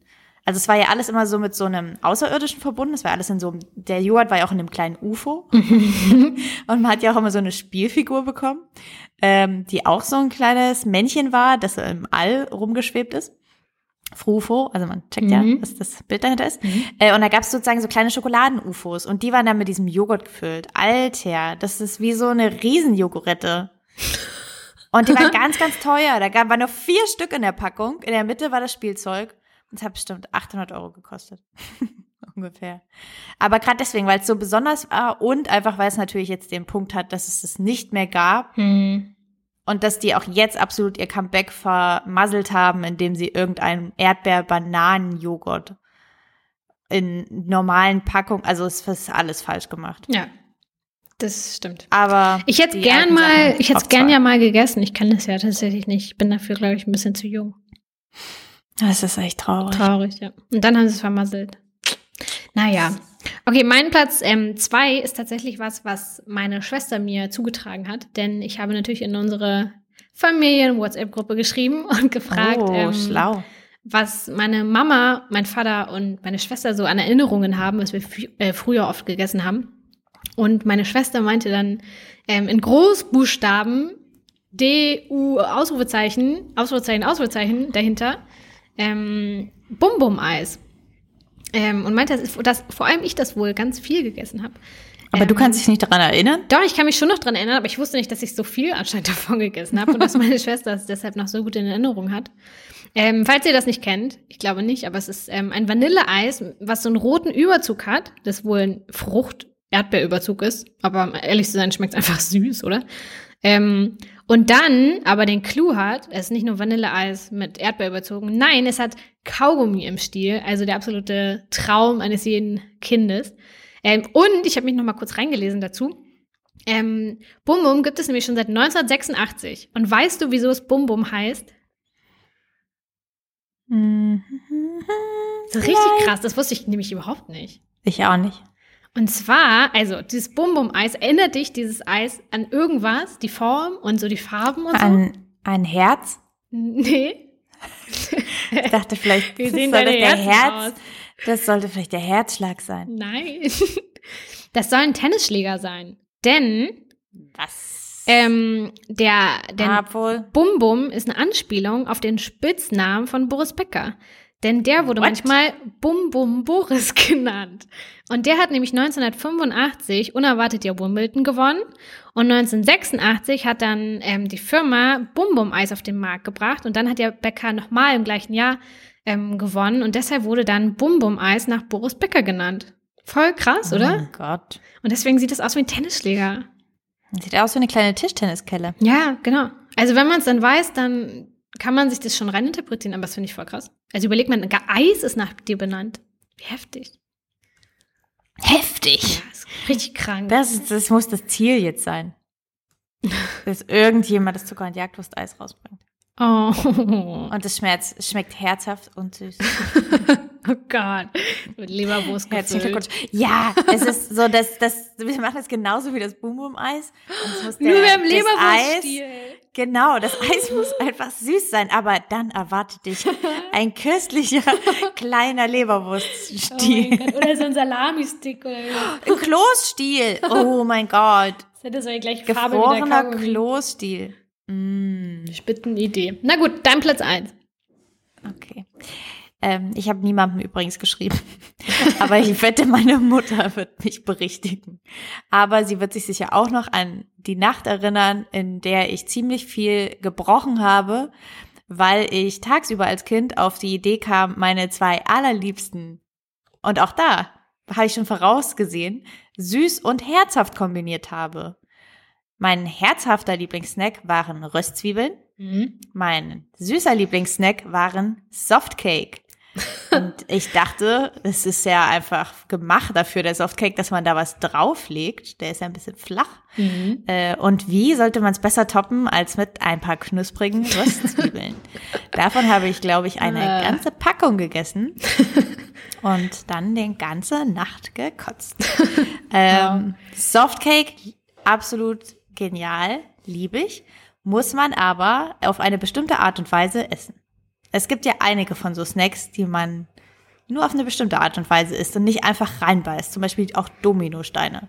Also es war ja alles immer so mit so einem Außerirdischen verbunden. Es war alles in so einem, der Joghurt war ja auch in einem kleinen UFO. und man hat ja auch immer so eine Spielfigur bekommen, ähm, die auch so ein kleines Männchen war, das im All rumgeschwebt ist. Frufo, also man checkt ja, Mhm. was das Bild dahinter ist. Äh, und da gab es sozusagen so kleine Schokoladen-UFOs und die waren dann mit diesem Joghurt gefüllt. Alter, das ist wie so eine Riesenjoghurette. Und die waren ganz, ganz teuer. Da gab, waren nur vier Stück in der Packung. In der Mitte war das Spielzeug. Es hat bestimmt 800 Euro gekostet. Ungefähr. Aber gerade deswegen, weil es so besonders war und einfach, weil es natürlich jetzt den Punkt hat, dass es es nicht mehr gab Hm. und dass die auch jetzt absolut ihr Comeback vermasselt haben, indem sie irgendeinen Erdbeer-Bananen-Joghurt in normalen Packungen, also es ist alles falsch gemacht. Ja, das stimmt. Aber Ich hätte die gern mal, ich hätte es gern ja mal gegessen. Ich kann das ja tatsächlich nicht. Ich bin dafür, glaube ich, ein bisschen zu jung. Das ist echt traurig. Traurig, ja. Und dann haben sie es vermasselt. Naja. Okay, mein Platz ähm, zwei ist tatsächlich was, was meine Schwester mir zugetragen hat. Denn ich habe natürlich in unsere Familien-WhatsApp-Gruppe geschrieben und gefragt, oh, ähm, was meine Mama, mein Vater und meine Schwester so an Erinnerungen haben, was wir äh, früher oft gegessen haben. Und meine Schwester meinte dann ähm, in Großbuchstaben D-U Ausrufezeichen, Ausrufezeichen, Ausrufezeichen dahinter ähm, Bum-Bum-Eis. Ähm, und meinte, dass, dass vor allem ich das wohl ganz viel gegessen habe. Aber du Ähm, kannst dich nicht daran erinnern? doch, ich kann mich schon noch dran erinnern, aber ich wusste nicht, dass ich so viel anscheinend davon gegessen habe und dass meine Schwester es deshalb noch so gut in Erinnerung hat. Ähm, falls ihr das nicht kennt, ich glaube nicht, aber es ist ähm, ein Vanilleeis, was so einen roten Überzug hat, das wohl ein Frucht-Erdbeerüberzug ist, aber ehrlich zu sein, schmeckt einfach süß, oder? Ähm, und dann aber den Clou hat, es ist nicht nur Vanilleeis mit Erdbeer überzogen, nein, es hat Kaugummi im Stiel, also der absolute Traum eines jeden Kindes. Ähm, und ich habe mich noch mal kurz reingelesen dazu. Ähm, Bum Bum gibt es nämlich schon seit 1986. Und weißt du, wieso es Bum Bum heißt? Mhm. Ist richtig krass. Das wusste ich nämlich überhaupt nicht. Ich auch nicht. Und zwar, also dieses Bum Bum Eis, erinnert dich dieses Eis an irgendwas, die Form und so die Farben und so? Ein, ein Herz? Nee. Ich dachte vielleicht, Wie das sehen soll das der Herzen Herz. aus? Das sollte vielleicht der Herzschlag sein. Nein. Das soll ein Tennisschläger sein. Denn Was? ähm, der, der. Bum Bum ist eine Anspielung auf den Spitznamen von Boris Becker. Denn der wurde What? manchmal Bum Bum Boris genannt. Und der hat nämlich 1985 unerwartet ja Wimbledon gewonnen. Und 1986 hat dann ähm, die Firma Bum Bum Eis auf den Markt gebracht. Und dann hat ja Becker nochmal im gleichen Jahr ähm, gewonnen. Und deshalb wurde dann Bum Bum Eis nach Boris Becker genannt. Voll krass, Oh oder? mein Gott. Und deswegen sieht es aus wie ein Tennisschläger. Sieht aus wie eine kleine Tischtenniskelle. Ja, genau. Also wenn man es dann weiß, dann kann man sich das schon reininterpretieren, aber das finde ich voll krass. Also überleg mal, Eis ist nach dir benannt. Wie heftig. Heftig. Ja, ist richtig krank. Das, ist, das muss das Ziel jetzt sein. Dass irgendjemand das Zucker- und Jagdwurst-Eis rausbringt. oh. Und es schmeckt, es schmeckt herzhaft und süß. oh Gott. Mit Leberwurst Herzlichen gefüllt. Glückwunsch. Ja, es ist so, dass das, wir machen das genauso wie das Boom Boom Eis. Nur beim das Leberwurststil. Genau, das Eis muss einfach süß sein, aber dann erwartet dich ein köstlicher kleiner Oh Leberwurststiel. Gott. Oder so ein Salami-Stick oder so. Ein Kloßstiel. Oh mein Gott. Das hätte so die gleiche Farbe Gefrorener. Kloßstiel. Mm, Spitzenidee. Na gut, dein Platz 1. okay. Ähm, ich habe niemandem übrigens geschrieben. Aber ich wette, meine Mutter wird mich berichtigen. Aber sie wird sich sicher auch noch an die Nacht erinnern, in der ich ziemlich viel gebrochen habe, weil ich tagsüber als Kind auf die Idee kam, meine zwei allerliebsten, und auch da habe ich schon vorausgesehen, süß und herzhaft kombiniert habe. Mein herzhafter Lieblingssnack waren Röstzwiebeln, Mhm. mein süßer Lieblingssnack waren Softcake. Und ich dachte, es ist ja einfach gemacht dafür, der Softcake, dass man da was drauflegt. Der ist ja ein bisschen flach. Mhm. Äh, und wie sollte man es besser toppen als mit ein paar knusprigen Röstzwiebeln? Davon habe ich, glaube ich, eine Äh. ganze Packung gegessen und dann den ganze Nacht gekotzt. ähm, Softcake, absolut genial, liebe ich, muss man aber auf eine bestimmte Art und Weise essen. Es gibt ja einige von so Snacks, die man nur auf eine bestimmte Art und Weise isst und nicht einfach reinbeißt. Zum Beispiel auch Dominosteine.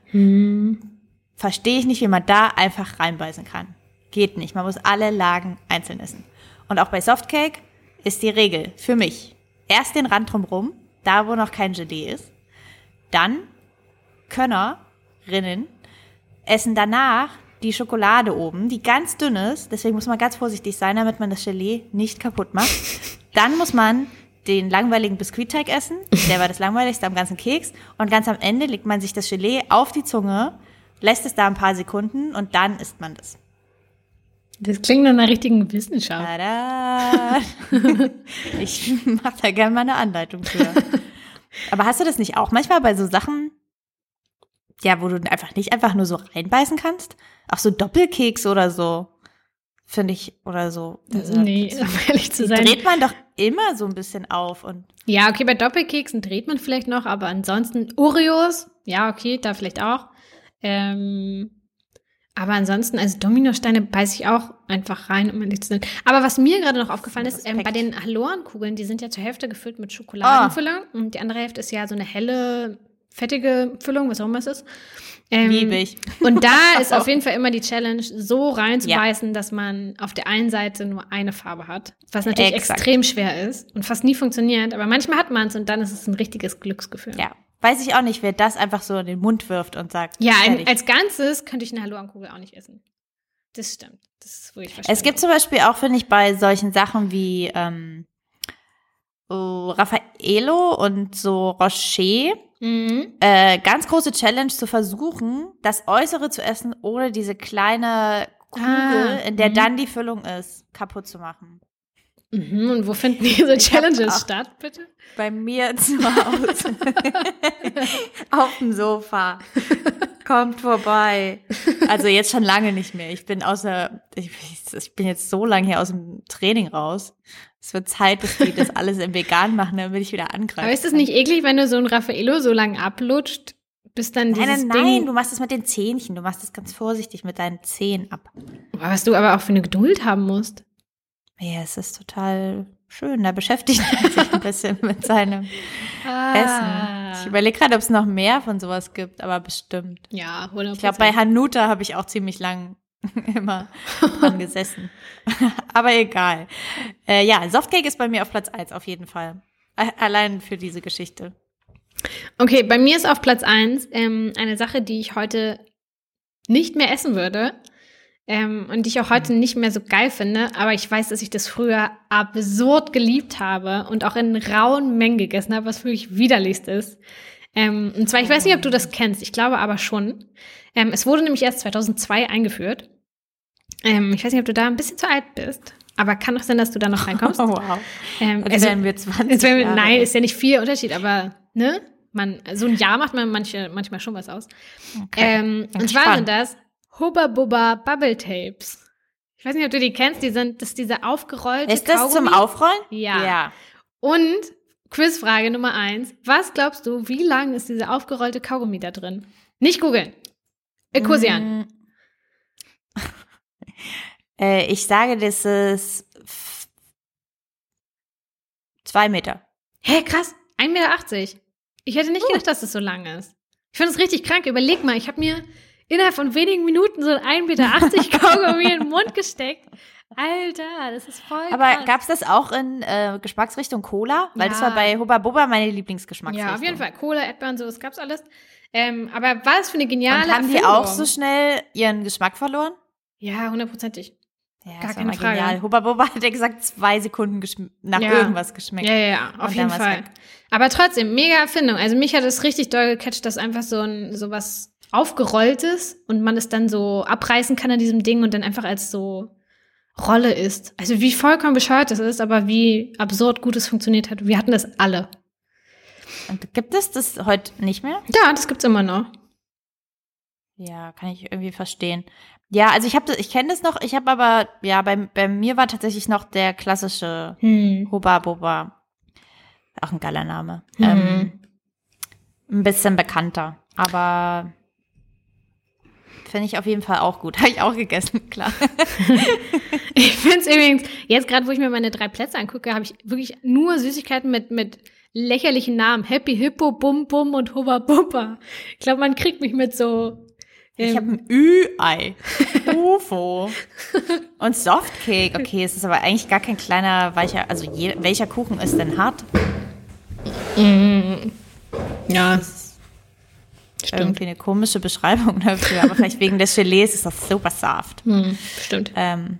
Verstehe ich nicht, wie man da einfach reinbeißen kann. Geht nicht. Man muss alle Lagen einzeln essen. Und auch bei Softcake ist die Regel für mich. Erst den Rand drumrum, da wo noch kein Gelee ist. Dann Könnerinnen essen danach die Schokolade oben, die ganz dünn ist. Deswegen muss man ganz vorsichtig sein, damit man das Gelee nicht kaputt macht. Dann muss man den langweiligen Biskuitteig essen. Der war das langweiligste am ganzen Keks. Und ganz am Ende legt man sich das Gelee auf die Zunge, lässt es da ein paar Sekunden und dann isst man das. Das klingt nach einer richtigen Wissenschaft. Tada! ich mache da gerne mal eine Anleitung für. Aber hast du das nicht auch manchmal bei so Sachen, ja, wo du einfach nicht einfach nur so reinbeißen kannst? Auch so Doppelkeks oder so, finde ich, oder so. Also, nee, um ehrlich zu sein. dreht man doch immer so ein bisschen auf und Ja, okay, bei Doppelkeksen dreht man vielleicht noch, aber ansonsten Oreos, ja, okay, da vielleicht auch. Ähm, aber ansonsten, also Dominosteine beiße ich auch einfach rein, um ehrlich zu sein. Aber was mir gerade noch aufgefallen ist, ähm, bei den Halorenkugeln, die sind ja zur Hälfte gefüllt mit Schokoladenfüllung und die andere Hälfte ist ja so eine helle, fettige Füllung, was auch immer es ist. Ähm, liebe ich. Und da ist auf jeden Fall immer die Challenge, so reinzubeißen, dass man auf der einen Seite nur eine Farbe hat. Was natürlich Exakt. extrem schwer ist und fast nie funktioniert. Aber manchmal hat man es und dann ist es ein richtiges Glücksgefühl. Ja, weiß ich auch nicht, wer das einfach so in den Mund wirft und sagt. Ja, fertig. als Ganzes könnte ich eine Halorenkugel auch nicht essen. Das stimmt. Das ist wirklich Es gibt zum Beispiel auch, finde ich, bei solchen Sachen wie ähm, oh, Raffaello und so Rocher Mhm. äh, ganz große Challenge zu versuchen, das Äußere zu essen, ohne diese kleine Kugel, Ah, in der mhm. dann die Füllung ist, kaputt zu machen. Mhm, und wo finden diese Challenges statt, bitte? Bei mir zu Hause. Auf dem Sofa. Kommt vorbei. Also jetzt schon lange nicht mehr. Ich bin außer, ich, ich bin jetzt so lange hier aus dem Training raus. Es wird Zeit, dass die das alles im Vegan machen, damit ich wieder angreife. Aber ist es nicht eklig, wenn du so ein Raffaello so lange ablutscht, bis dann dieses Nein, nein, nein, du machst das mit den Zähnchen. Du machst das ganz vorsichtig mit deinen Zehen ab. Was du aber auch für eine Geduld haben musst. Ja, es ist total schön. Da beschäftigt man sich ein bisschen mit seinem Ah. Essen. Ich überlege gerade, ob es noch mehr von sowas gibt, aber bestimmt. Ja, 100%. Ich glaube, bei Hanuta habe ich auch ziemlich lang immer dran gesessen. aber egal. Äh, ja, Softcake ist bei mir auf Platz 1 auf jeden Fall. A- Allein für diese Geschichte. Okay, bei mir ist auf Platz eins ähm, eine Sache, die ich heute nicht mehr essen würde ähm, und die ich auch heute nicht mehr so geil finde, aber ich weiß, dass ich das früher absurd geliebt habe und auch in rauen Mengen gegessen habe, was wirklich widerlichst ist. Ähm, und zwar, ich weiß nicht, ob du das kennst, ich glaube aber schon. Ähm, es wurde nämlich erst 2002 eingeführt. Ähm, ich weiß nicht, ob du da ein bisschen zu alt bist, aber kann doch sein, dass du da noch reinkommst. Oh, wow. Ähm, Als also- wären wir 20 Jetzt wären wir, nein, ist ja nicht viel Unterschied, aber ne? Man, so ein Jahr macht man manche, manchmal schon was aus. Okay. Ähm, und zwar sind das Hubba Bubba Bubble Tapes. Ich weiß nicht, ob du die kennst, die sind, das ist diese aufgerollte Ist das zum Kaugummi. Aufrollen? Ja. Ja. Und Quizfrage Nummer eins. Was glaubst du, wie lang ist diese aufgerollte Kaugummi da drin? Nicht googeln. Ekursian. Mm. äh, ich sage, das ist zwei Meter. Hä, krass. 1,80 Meter. Ich hätte nicht gedacht, dass das so lang ist. Ich finde es richtig krank. Überleg mal, ich habe mir innerhalb von wenigen Minuten so ein 1,80 Meter Kaugummi in den Mund gesteckt. Alter, das ist voll Aber krass. gab's das auch in äh, Geschmacksrichtung Cola? Weil das Ja. war bei Hubba Bubba meine Lieblingsgeschmacksrichtung. Ja, auf jeden Fall. Cola, Erdbeeren, so, das gab's alles. Ähm, aber war es für eine geniale Und haben die Erfindung? auch so schnell ihren Geschmack verloren? Ja, hundertprozentig. Ja, Gar das keine Frage. genial. Hubba Bubba hat ja gesagt, zwei Sekunden nach Ja. irgendwas geschmeckt. Ja, ja, ja, auf jeden Fall. weg. Aber trotzdem, mega Erfindung. Also mich hat es richtig doll gecatcht, dass einfach so ein so was aufgerolltes und man es dann so abreißen kann an diesem Ding und dann einfach als so Rolle ist. Also wie vollkommen bescheuert das ist, aber wie absurd gut es funktioniert hat. Wir hatten das alle. Und gibt es das heute nicht mehr? Ja, das gibt's immer noch. Ja, kann ich irgendwie verstehen. Ja, also ich habe, ich kenne das noch. Ich habe aber, ja, bei, bei mir war tatsächlich noch der klassische Hm. Hubba Bubba. Auch ein geiler Name. Mhm. Ähm, ein bisschen bekannter, aber finde ich auf jeden Fall auch gut. Habe ich auch gegessen, klar. Ich finde es übrigens, jetzt gerade, wo ich mir meine drei Plätze angucke, habe ich wirklich nur Süßigkeiten mit, mit lächerlichen Namen. Happy Hippo, Bum Bum und Hubba Bubba. Ich glaube, man kriegt mich mit so. Ich ähm, habe ein Ü-Ei, UFO und Softcake. Okay, es ist aber eigentlich gar kein kleiner, weicher, also je, welcher Kuchen ist denn hart? ja, stimmt. Irgendwie eine komische Beschreibung dafür, aber vielleicht wegen des Gelees ist das super soft. Hm, stimmt. Ähm,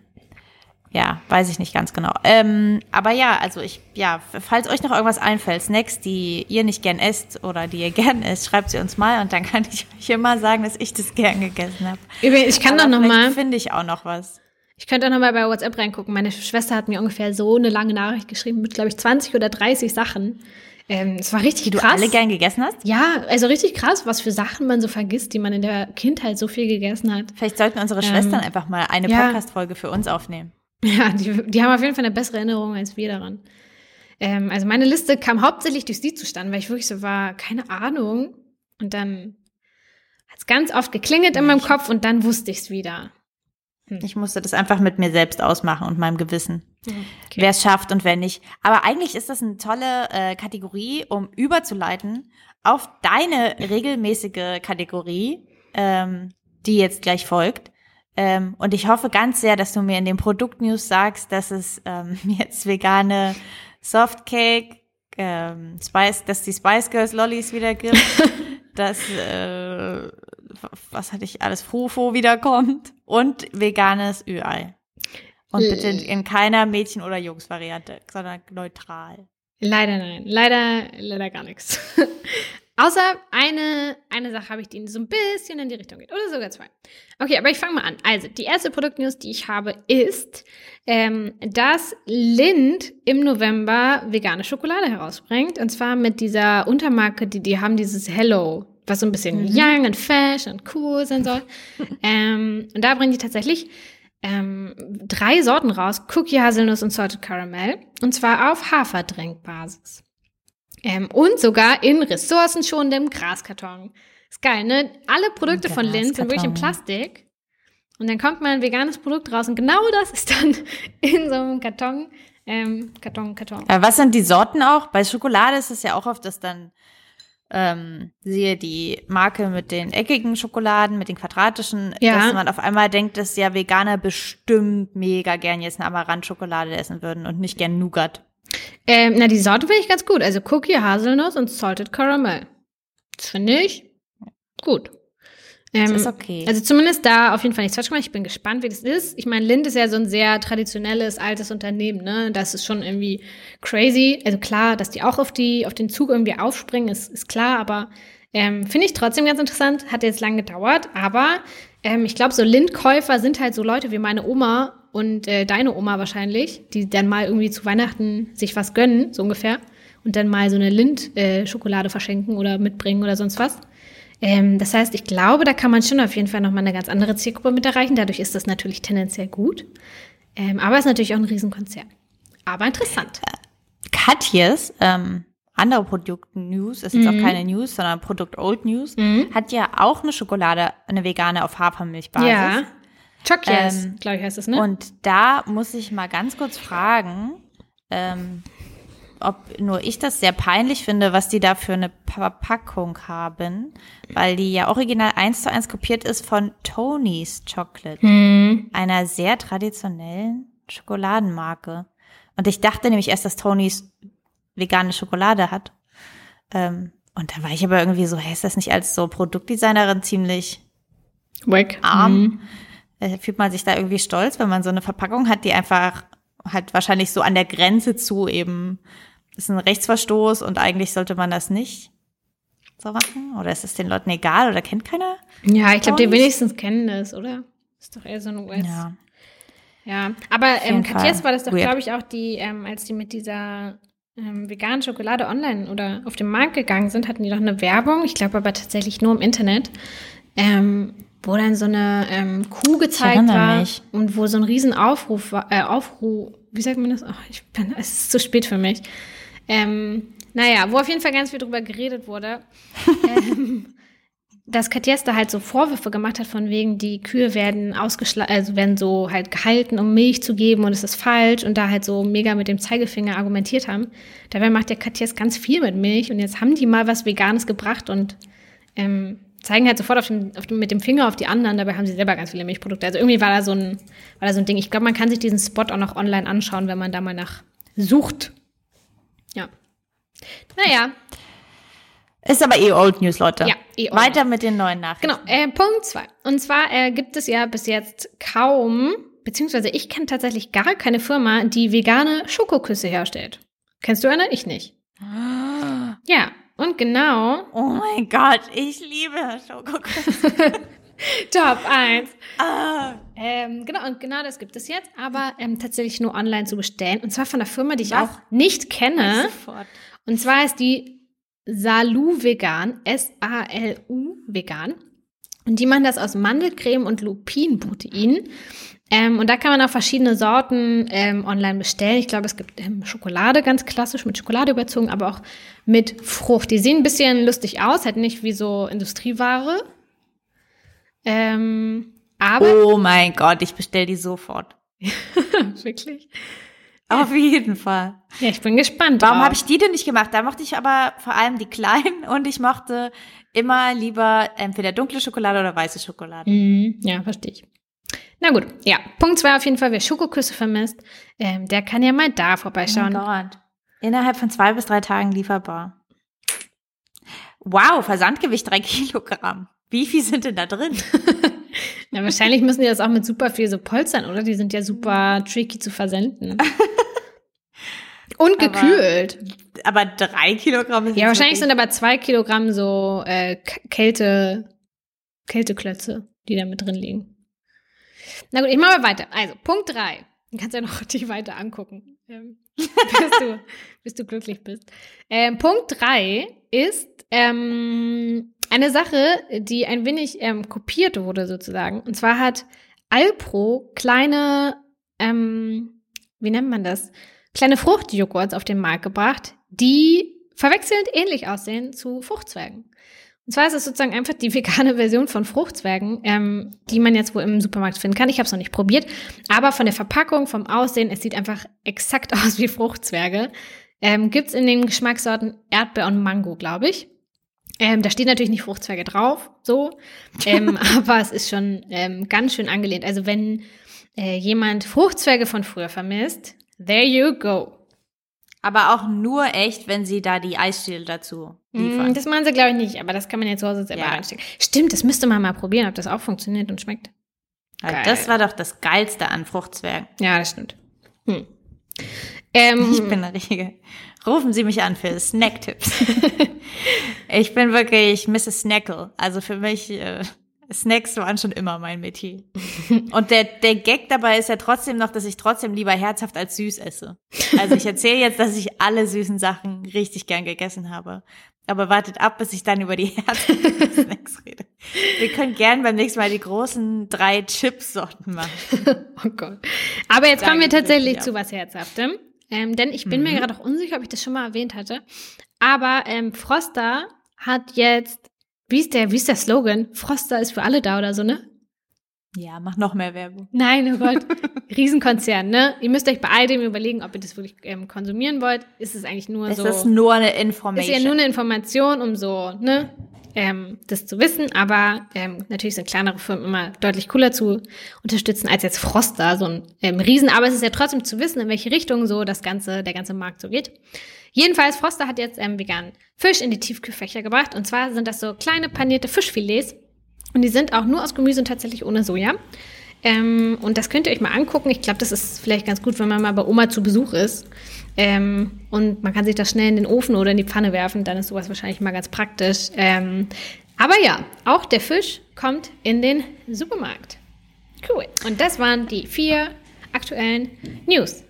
ja, weiß ich nicht ganz genau. Ähm, aber ja, also ich, ja, falls euch noch irgendwas einfällt, Snacks, die ihr nicht gern esst oder die ihr gern esst, schreibt sie uns mal und dann kann ich euch immer sagen, dass ich das gern gegessen habe. Ich kann doch noch mal, Finde ich auch noch was. ich könnte auch noch mal bei WhatsApp reingucken. Meine Schwester hat mir ungefähr so eine lange Nachricht geschrieben mit, glaube ich, 20 oder 30 Sachen. Ähm, es war richtig Die du krass. alle gern gegessen hast? ja, also richtig krass, was für Sachen man so vergisst, die man in der Kindheit so viel gegessen hat. Vielleicht sollten unsere Schwestern einfach mal eine ja. Podcast-Folge für uns aufnehmen. Ja, die, die haben auf jeden Fall eine bessere Erinnerung als wir daran. Ähm, also meine Liste kam hauptsächlich durch sie zustande, weil ich wirklich so war, keine Ahnung. Und dann hat es ganz oft geklingelt in meinem Kopf und dann wusste ich es wieder. Ich musste das einfach mit mir selbst ausmachen und meinem Gewissen. Okay. Wer es schafft und wer nicht. Aber eigentlich ist das eine tolle äh, Kategorie, um überzuleiten auf deine regelmäßige Kategorie, ähm, die jetzt gleich folgt. Ähm, und ich hoffe ganz sehr, dass du mir in den Produktnews sagst, dass es ähm, jetzt vegane Softcake, ähm, Spice, dass die Spice Girls Lollis wieder gibt, dass äh, was hatte ich alles, Frufo wiederkommt und veganes Ü-Ei. Und bitte in keiner Mädchen- oder Jungs-Variante, sondern neutral. Leider nein. Leider, leider gar nichts. Außer eine, eine Sache habe ich, die so ein bisschen in die Richtung geht. Oder sogar zwei. Okay, aber ich fange mal an. Also, die erste Produktnews, die ich habe, ist, ähm, dass Lind im November vegane Schokolade herausbringt. Und zwar mit dieser Untermarke, die, die haben dieses Hello, was so ein bisschen mhm. young und fresh und cool sein soll. ähm, und da bringen die tatsächlich ähm, drei Sorten raus. Cookie, Haselnuss und Salted Caramel. Und zwar auf Haferdrinkbasis. Ähm, und sogar in ressourcenschonendem Graskarton. Ist geil, ne? Alle Produkte von Lindt sind wirklich in Plastik. Und dann kommt mal ein veganes Produkt raus und genau das ist dann in so einem Karton. Ähm, Karton, Karton. Aber was sind die Sorten auch? Bei Schokolade ist es ja auch oft, dass dann ähm, siehe die Marke mit den eckigen Schokoladen, mit den quadratischen, ja. dass man auf einmal denkt, dass ja Veganer bestimmt mega gern jetzt eine Amaranth-Schokolade essen würden und nicht gern Nougat. Ähm, na, die Sorte finde ich ganz gut. Also Cookie, Haselnuss und Salted Caramel. Das finde ich gut. Ähm, das ist okay. Also zumindest da auf jeden Fall nichts falsch gemacht. Ich bin gespannt, wie das ist. Ich meine, Lind ist ja so ein sehr traditionelles, altes Unternehmen, ne? Das ist schon irgendwie crazy. Also klar, dass die auch auf die, auf den Zug irgendwie aufspringen, ist, ist klar, aber ähm, finde ich trotzdem ganz interessant. Hat jetzt lange gedauert, aber ähm, ich glaube, so Lind-Käufer sind halt so Leute wie meine Oma und äh, deine Oma wahrscheinlich, die dann mal irgendwie zu Weihnachten sich was gönnen, so ungefähr, und dann mal so eine Lind-Schokolade äh, verschenken oder mitbringen oder sonst was. Ähm, das heißt, ich glaube, da kann man schon auf jeden Fall nochmal eine ganz andere Zielgruppe mit erreichen. Dadurch ist das natürlich tendenziell gut. Ähm, aber es ist natürlich auch ein Riesenkonzern. Aber interessant. Katjes, ähm, andere Produkt-News, ist jetzt mhm. auch keine News, sondern Produkt-Old News, mhm. hat ja auch eine Schokolade, eine vegane auf Hafermilchbasis. Ja. Chockies, ähm, glaube ich, heißt es, ne? Und da muss ich mal ganz kurz fragen, ähm, ob nur ich das sehr peinlich finde, was die da für eine Verpackung haben, weil die ja original eins zu eins kopiert ist von Tony's Chocolate, hm. einer sehr traditionellen Schokoladenmarke. Und ich dachte nämlich erst, dass Tony's vegane Schokolade hat. Ähm, und da war ich aber irgendwie so, hey, ist das nicht als so Produktdesignerin ziemlich Wack. arm? Mhm. Fühlt man sich da irgendwie stolz, wenn man so eine Verpackung hat, die einfach halt wahrscheinlich so an der Grenze zu eben ist ein Rechtsverstoß und eigentlich sollte man das nicht so machen? Oder ist es den Leuten egal oder kennt keiner? Ja, ich glaube, die wenigstens kennen das, oder? Ist doch eher so ein US. Ja. Ja, aber ähm, Katjes war das doch, glaube ich, auch die, ähm, als die mit dieser ähm, veganen Schokolade online oder auf den Markt gegangen sind, hatten die doch eine Werbung, ich glaube aber tatsächlich nur im Internet, ähm, wo dann so eine ähm, Kuh gezeigt war mich. und wo so ein riesen Aufruf war, äh, Aufruf, wie sagt man das? Ach, ich bin, es ist zu spät für mich. Ähm, naja, wo auf jeden Fall ganz viel drüber geredet wurde. ähm, dass Katjesta halt so Vorwürfe gemacht hat von wegen, die Kühe werden ausgeschlagen, also werden so halt gehalten, um Milch zu geben und es ist falsch und da halt so mega mit dem Zeigefinger argumentiert haben. Dabei macht der Katjes ganz viel mit Milch und jetzt haben die mal was Veganes gebracht und ähm, zeigen halt sofort auf dem, auf dem, mit dem Finger auf die anderen, dabei haben sie selber ganz viele Milchprodukte. Also irgendwie war da so ein, war da so ein Ding. Ich glaube, man kann sich diesen Spot auch noch online anschauen, wenn man da mal nach sucht. Ja. Naja. Ist aber eh Old News, Leute. Ja, eh old Weiter mit den neuen Nachrichten. Genau, äh, Punkt zwei. Und zwar äh, gibt es ja bis jetzt kaum, beziehungsweise ich kenne tatsächlich gar keine Firma, die vegane Schokoküsse herstellt. Kennst du eine? Ich nicht. Ah. Ja, und genau. Oh mein Gott, ich liebe Schokoküsse. Top 1. Ah. Ähm, genau, und genau das gibt es jetzt, aber ähm, tatsächlich nur online zu bestellen. Und zwar von einer Firma, die ich Was? auch nicht kenne. Und zwar ist die Salu Vegan, S-A-L-U Vegan. Und die machen das aus Mandelcreme und Lupinprotein. Ähm, und da kann man auch verschiedene Sorten ähm, online bestellen. Ich glaube, es gibt ähm, Schokolade, ganz klassisch, mit Schokolade überzogen, aber auch mit Frucht. Die sehen ein bisschen lustig aus, halt nicht wie so Industrieware, ähm, aber oh mein Gott, ich bestell die sofort. Wirklich? Auf jeden Fall. Ja, ich bin gespannt. Warum habe ich die denn nicht gemacht? Da mochte ich aber vor allem die kleinen und ich mochte immer lieber entweder dunkle Schokolade oder weiße Schokolade. Mm, ja, verstehe ich. Na gut, ja. Punkt zwei auf jeden Fall, wer Schokoküsse vermisst, ähm, der kann ja mal da vorbeischauen. Oh Gott. Innerhalb von zwei bis drei Tagen lieferbar. Wow, Versandgewicht drei Kilogramm. Wie viel sind denn da drin? Na, wahrscheinlich müssen die das auch mit super viel so polstern, oder? Die sind ja super tricky zu versenden. Und gekühlt. Aber, aber drei Kilogramm ist Ja, wahrscheinlich sind aber zwei Kilogramm so äh, Kälte, Kälteklötze, die da mit drin liegen. Na gut, ich mache mal weiter. Also, Punkt drei. Du kannst ja noch dich weiter angucken, ähm, bis, du, bis du glücklich bist. Ähm, Punkt drei ist ähm, eine Sache, die ein wenig ähm, kopiert wurde sozusagen. Und zwar hat Alpro kleine, ähm, wie nennt man das? Kleine Fruchtjoghurts auf den Markt gebracht, die verwechselnd ähnlich aussehen zu Fruchtzwergen. Und zwar ist es sozusagen einfach die vegane Version von Fruchtzwergen, ähm, die man jetzt wohl im Supermarkt finden kann. Ich habe es noch nicht probiert, aber von der Verpackung, vom Aussehen, es sieht einfach exakt aus wie Fruchtzwerge. Ähm, gibt's in den Geschmackssorten Erdbeer und Mango, glaube ich. Ähm, da steht natürlich nicht Fruchtzwerge drauf, so, ähm, aber es ist schon ähm, ganz schön angelehnt. Also wenn äh, jemand Fruchtzwerge von früher vermisst, there you go. Aber auch nur echt, wenn sie da die Eisstiele dazu liefern. Mm, Das machen sie, glaube ich, nicht, aber das kann man jetzt zu Hause selber Ja. reinstecken. Stimmt, das müsste man mal probieren, ob das auch funktioniert und schmeckt. Geil. das war doch das Geilste an Fruchtzwergen. Ja, das stimmt. Hm. Ähm, Ich bin eine richtige. Rufen Sie mich an für Snacktipps. ich bin wirklich Mrs. Snackle. Also für mich, äh, Snacks waren schon immer mein Metier. Und der, der Gag dabei ist ja trotzdem noch, dass ich trotzdem lieber herzhaft als süß esse. Also ich erzähle jetzt, dass ich alle süßen Sachen richtig gern gegessen habe. Aber wartet ab, bis ich dann über die herzhaften Snacks rede. Wir können gern beim nächsten Mal die großen drei Chips-Sorten machen. oh Gott. Aber jetzt kommen wir tatsächlich zu was Herzhaftem. Ähm, denn ich bin mir Mhm. gerade auch unsicher, ob ich das schon mal erwähnt hatte. Aber ähm, Froster hat jetzt, wie ist der, wie ist der Slogan? Froster ist für alle da oder so, ne? Ja, mach noch mehr Werbung. Nein, oh Gott. Riesenkonzern, ne? Ihr müsst euch bei all dem überlegen, ob ihr das wirklich ähm, konsumieren wollt. Ist es eigentlich nur Es so. ist nur eine ist Information. ja nur eine Information, um so, ne, ähm, das zu wissen, aber ähm, natürlich sind kleinere Firmen immer deutlich cooler zu unterstützen als jetzt Froster, so ein ähm, Riesen, aber es ist ja trotzdem zu wissen, in welche Richtung so das ganze, der ganze Markt so geht. Jedenfalls, Froster hat jetzt ähm, veganen Fisch in die Tiefkühlfächer gebracht und zwar sind das so kleine panierte Fischfilets und die sind auch nur aus Gemüse und tatsächlich ohne Soja. Ähm, und das könnt ihr euch mal angucken. Ich glaube, das ist vielleicht ganz gut, wenn man mal bei Oma zu Besuch ist. Ähm, und man kann sich das schnell in den Ofen oder in die Pfanne werfen. Dann ist sowas wahrscheinlich mal ganz praktisch. Ähm, aber ja, auch der Fisch kommt in den Supermarkt. Cool. Und das waren die vier aktuellen News.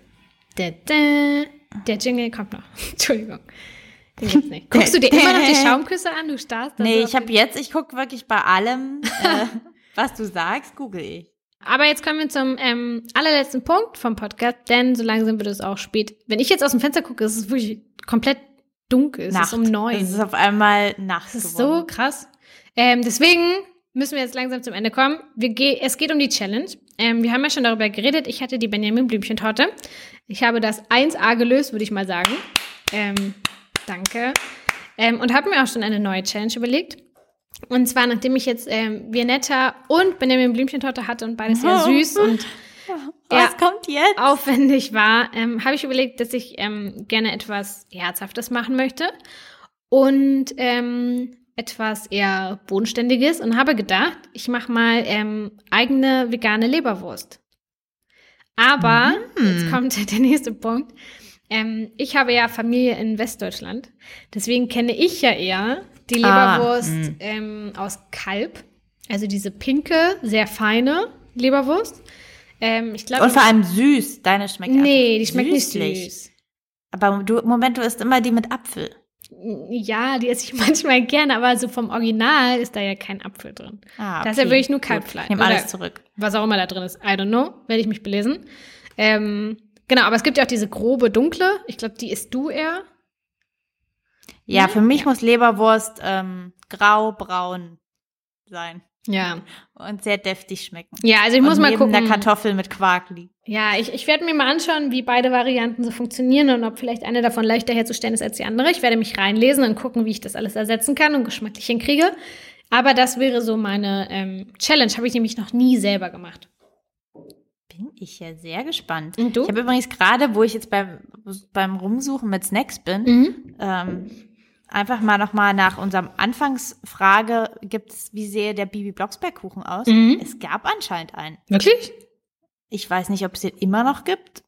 Da, da. Der Jingle kommt noch. Entschuldigung. Den gibt's nicht. Guckst du dir immer noch die Schaumküsse an? Du starrst Nee, ich habe jetzt, ich gucke wirklich bei allem, äh, was du sagst, google ich. Aber jetzt kommen wir zum ähm, allerletzten Punkt vom Podcast, denn so langsam wird es auch spät. Wenn ich jetzt aus dem Fenster gucke, ist es wirklich komplett dunkel. Es ist um neun. Es ist auf einmal Nacht Das ist geworden. so krass. Ähm, deswegen müssen wir jetzt langsam zum Ende kommen. Wir ge es geht um die Challenge. Ähm, wir haben ja schon darüber geredet. Ich hatte die Benjamin Blümchen-Torte. Ich habe das 1A gelöst, würde ich mal sagen. Ähm, danke. Ähm, und habe mir auch schon eine neue Challenge überlegt. Und zwar, nachdem ich jetzt ähm, Vianetta und Benjamin Blümchen-Torte hatte und beides sehr Oh. süß und jetzt? aufwendig war, ähm, habe ich überlegt, dass ich ähm, gerne etwas Herzhaftes machen möchte und ähm, etwas eher Bodenständiges und habe gedacht, ich mache mal ähm, eigene vegane Leberwurst. Aber, Mhm. jetzt kommt der nächste Punkt, ähm, ich habe ja Familie in Westdeutschland, deswegen kenne ich ja eher die Ah, Leberwurst mhm. ähm, aus Kalb, also diese pinke, sehr feine Leberwurst. Ähm, ich glaube, Und vor allem süß. Deine schmeckt Nee, die schmeckt süßlich. nicht süß. Aber du, Moment, du isst immer die mit Apfel. Ja, die esse ich manchmal gerne, aber so vom Original ist da ja kein Apfel drin. Ah, Da ist ja wirklich nur Kalbfleisch. Ich nehme Oder alles zurück. Was auch immer da drin ist. I don't know. Werde ich mich belesen. Ähm, genau, aber es gibt ja auch diese grobe, dunkle. Ich glaube, die isst du eher. Ja, für mich muss Leberwurst ähm, grau-braun sein. Ja. Und sehr deftig schmecken. Ja, also ich Und muss mal neben gucken. der Kartoffel mit Quark liegt. Ja, ich, ich werde mir mal anschauen, wie beide Varianten so funktionieren und ob vielleicht eine davon leichter herzustellen ist als die andere. Ich werde mich reinlesen und gucken, wie ich das alles ersetzen kann und geschmacklich hinkriege. Aber das wäre so meine ähm, Challenge. Habe ich nämlich noch nie selber gemacht. Bin ich ja sehr gespannt. Und du? Ich habe übrigens gerade, wo ich jetzt beim, beim Rumsuchen mit Snacks bin, Mhm. ähm, einfach mal nochmal nach unserem Anfangsfrage, gibt es, wie sehe der Bibi Blocksberg Kuchen aus? Mhm. Es gab anscheinend einen. Wirklich? Ich weiß nicht, ob es den immer noch gibt.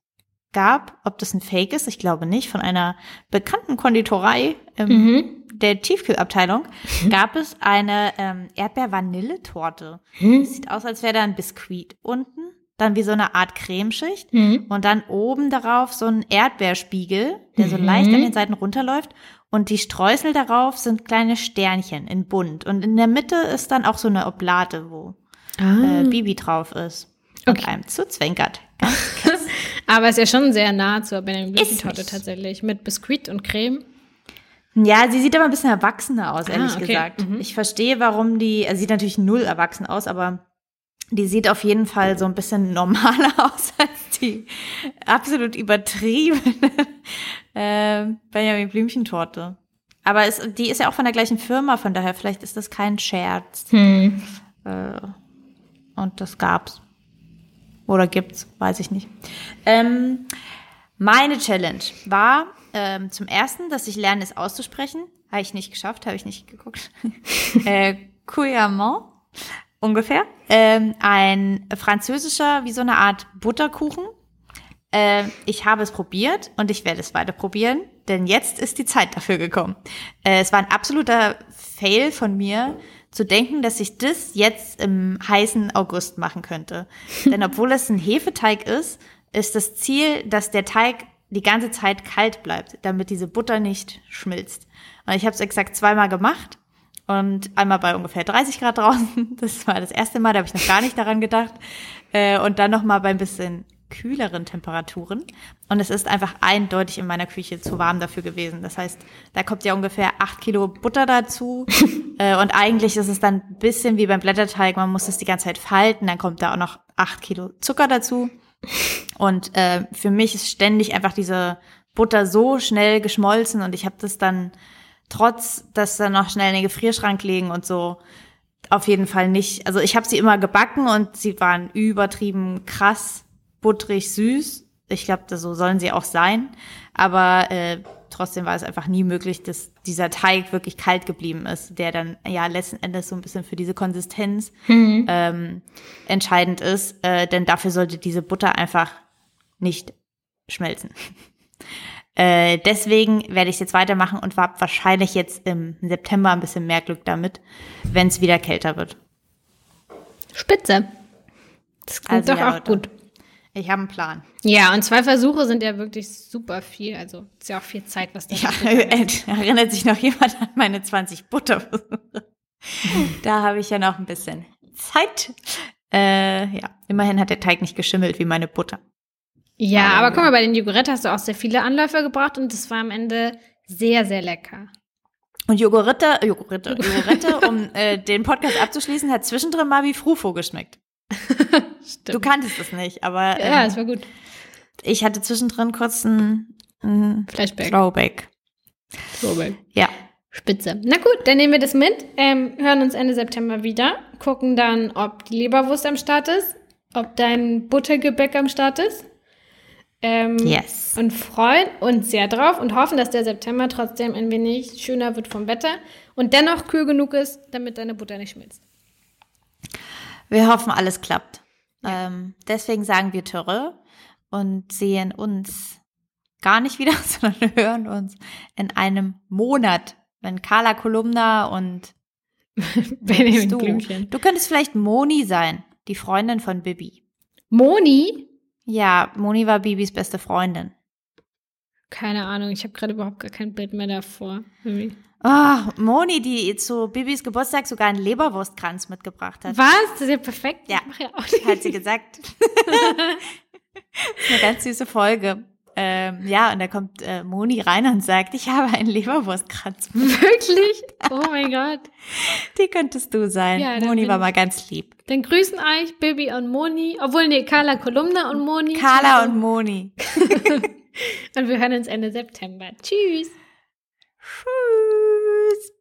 gab, ob das ein Fake ist, ich glaube nicht, von einer bekannten Konditorei im, Mhm. der Tiefkühlabteilung, gab es eine ähm, Erdbeer-Vanilletorte. Hm? Das sieht aus, als wäre da ein Biskuit unten, dann wie so eine Art Cremeschicht Mhm. und dann oben darauf so ein Erdbeerspiegel, der so leicht Mhm. an den Seiten runterläuft. Und die Streusel darauf sind kleine Sternchen in bunt. Und in der Mitte ist dann auch so eine Oblate, wo Ah. äh, Bibi drauf ist. Und Okay. einem zuzwinkert. Aber ist ja schon sehr nah zur Benjamin Blümchentorte tatsächlich. Mit Biskuit und Creme. Ja, sie sieht aber ein bisschen erwachsener aus, ehrlich Ah, okay. gesagt. Mhm. Ich verstehe, warum die, also sieht natürlich null erwachsen aus, aber die sieht auf jeden Fall so ein bisschen normaler aus als die absolut übertriebene äh, Benjamin Blümchentorte. Aber es, die ist ja auch von der gleichen Firma, von daher vielleicht ist das kein Scherz. Hm. Äh, und das gab's. Oder gibt's, weiß ich nicht. Ähm, meine Challenge war ähm, zum ersten, dass ich lerne, es auszusprechen. Habe ich nicht geschafft, habe ich nicht geguckt. äh, Couillamment, ungefähr. Ähm, ein französischer, wie so eine Art Butterkuchen. Äh, ich habe es probiert und ich werde es weiter probieren, denn jetzt ist die Zeit dafür gekommen. Äh, es war ein absoluter Fail von mir, zu denken, dass ich das jetzt im heißen August machen könnte. denn obwohl es ein Hefeteig ist, ist das Ziel, dass der Teig die ganze Zeit kalt bleibt, damit diese Butter nicht schmilzt. Und ich habe es exakt zweimal gemacht und einmal bei ungefähr 30 Grad draußen. Das war das erste Mal, da habe ich noch gar nicht daran gedacht. Äh, und dann noch mal bei ein bisschen kühleren Temperaturen. Und es ist einfach eindeutig in meiner Küche zu warm dafür gewesen. Das heißt, da kommt ja ungefähr acht Kilo Butter dazu. äh, und eigentlich ist es dann ein bisschen wie beim Blätterteig. Man muss es die ganze Zeit falten. Dann kommt da auch noch acht Kilo Zucker dazu. Und äh, für mich ist ständig einfach diese Butter so schnell geschmolzen und ich habe das dann trotz, dass dann noch schnell in den Gefrierschrank legen und so auf jeden Fall nicht. Also ich habe sie immer gebacken und sie waren übertrieben krass, butterig, süß. Ich glaube, so sollen sie auch sein. Aber äh, trotzdem war es einfach nie möglich, dass dieser Teig wirklich kalt geblieben ist, der dann ja letzten Endes so ein bisschen für diese Konsistenz ähm, entscheidend ist. Äh, denn dafür sollte diese Butter einfach nicht schmelzen. Äh, deswegen werde ich es jetzt weitermachen und habe wahrscheinlich jetzt im September ein bisschen mehr Glück damit, wenn es wieder kälter wird. Spitze. Das klingt Also doch ja, auch Leute. gut. Ich habe einen Plan. Ja, und zwei Versuche sind ja wirklich super viel. Also ist ja auch viel Zeit, was da Ja, ist. erinnert sich noch jemand an meine 20 Butterversuche? da habe ich ja noch ein bisschen Zeit. Äh, ja, immerhin hat der Teig nicht geschimmelt wie meine Butter. Ja, aber guck mal, bei den Joghurt hast du auch sehr viele Anläufe gebraucht und das war am Ende sehr, sehr lecker. Und Jogurette, Jogurette, Jogurette, um äh, den Podcast abzuschließen, hat zwischendrin mal wie Frufo geschmeckt. Stimmt. Du kanntest es nicht, aber ja, ähm, es war gut. ich hatte zwischendrin kurz ein, ein Flashback. Throwback. Throwback. Ja. Spitze. Na gut, dann nehmen wir das mit, ähm, hören uns Ende September wieder, gucken dann, ob die Leberwurst am Start ist, ob dein Buttergebäck am Start ist. Ähm, Yes. Und freuen uns sehr drauf und hoffen, dass der September trotzdem ein wenig schöner wird vom Wetter und dennoch kühl genug ist, damit deine Butter nicht schmilzt. Wir hoffen, alles klappt. Ähm, deswegen sagen wir Töre und sehen uns gar nicht wieder, sondern hören uns in einem Monat, wenn Carla Kolumna und Benjamin du. Blümchen. Du könntest vielleicht Moni sein, die Freundin von Bibi. Moni? Ja, Moni war Bibis beste Freundin. Keine Ahnung, ich habe gerade überhaupt gar kein Bild mehr davor. Irgendwie. Ah, Moni, die zu Bibis Geburtstag sogar einen Leberwurstkranz mitgebracht hat. Was? Das ist ja perfekt. Ja. Ja hat sie gesagt. eine ganz süße Folge. Ähm, ja, und da kommt äh, Moni rein und sagt, ich habe einen Leberwurstkranz. Wirklich? Oh mein Gott. Die könntest du sein. Ja, Moni war mal ganz lieb. Dann grüßen euch Bibi und Moni. Obwohl, nee, Carla Kolumna und Moni. Carla und Moni. Und wir hören uns Ende September. Tschüss. Tschüss.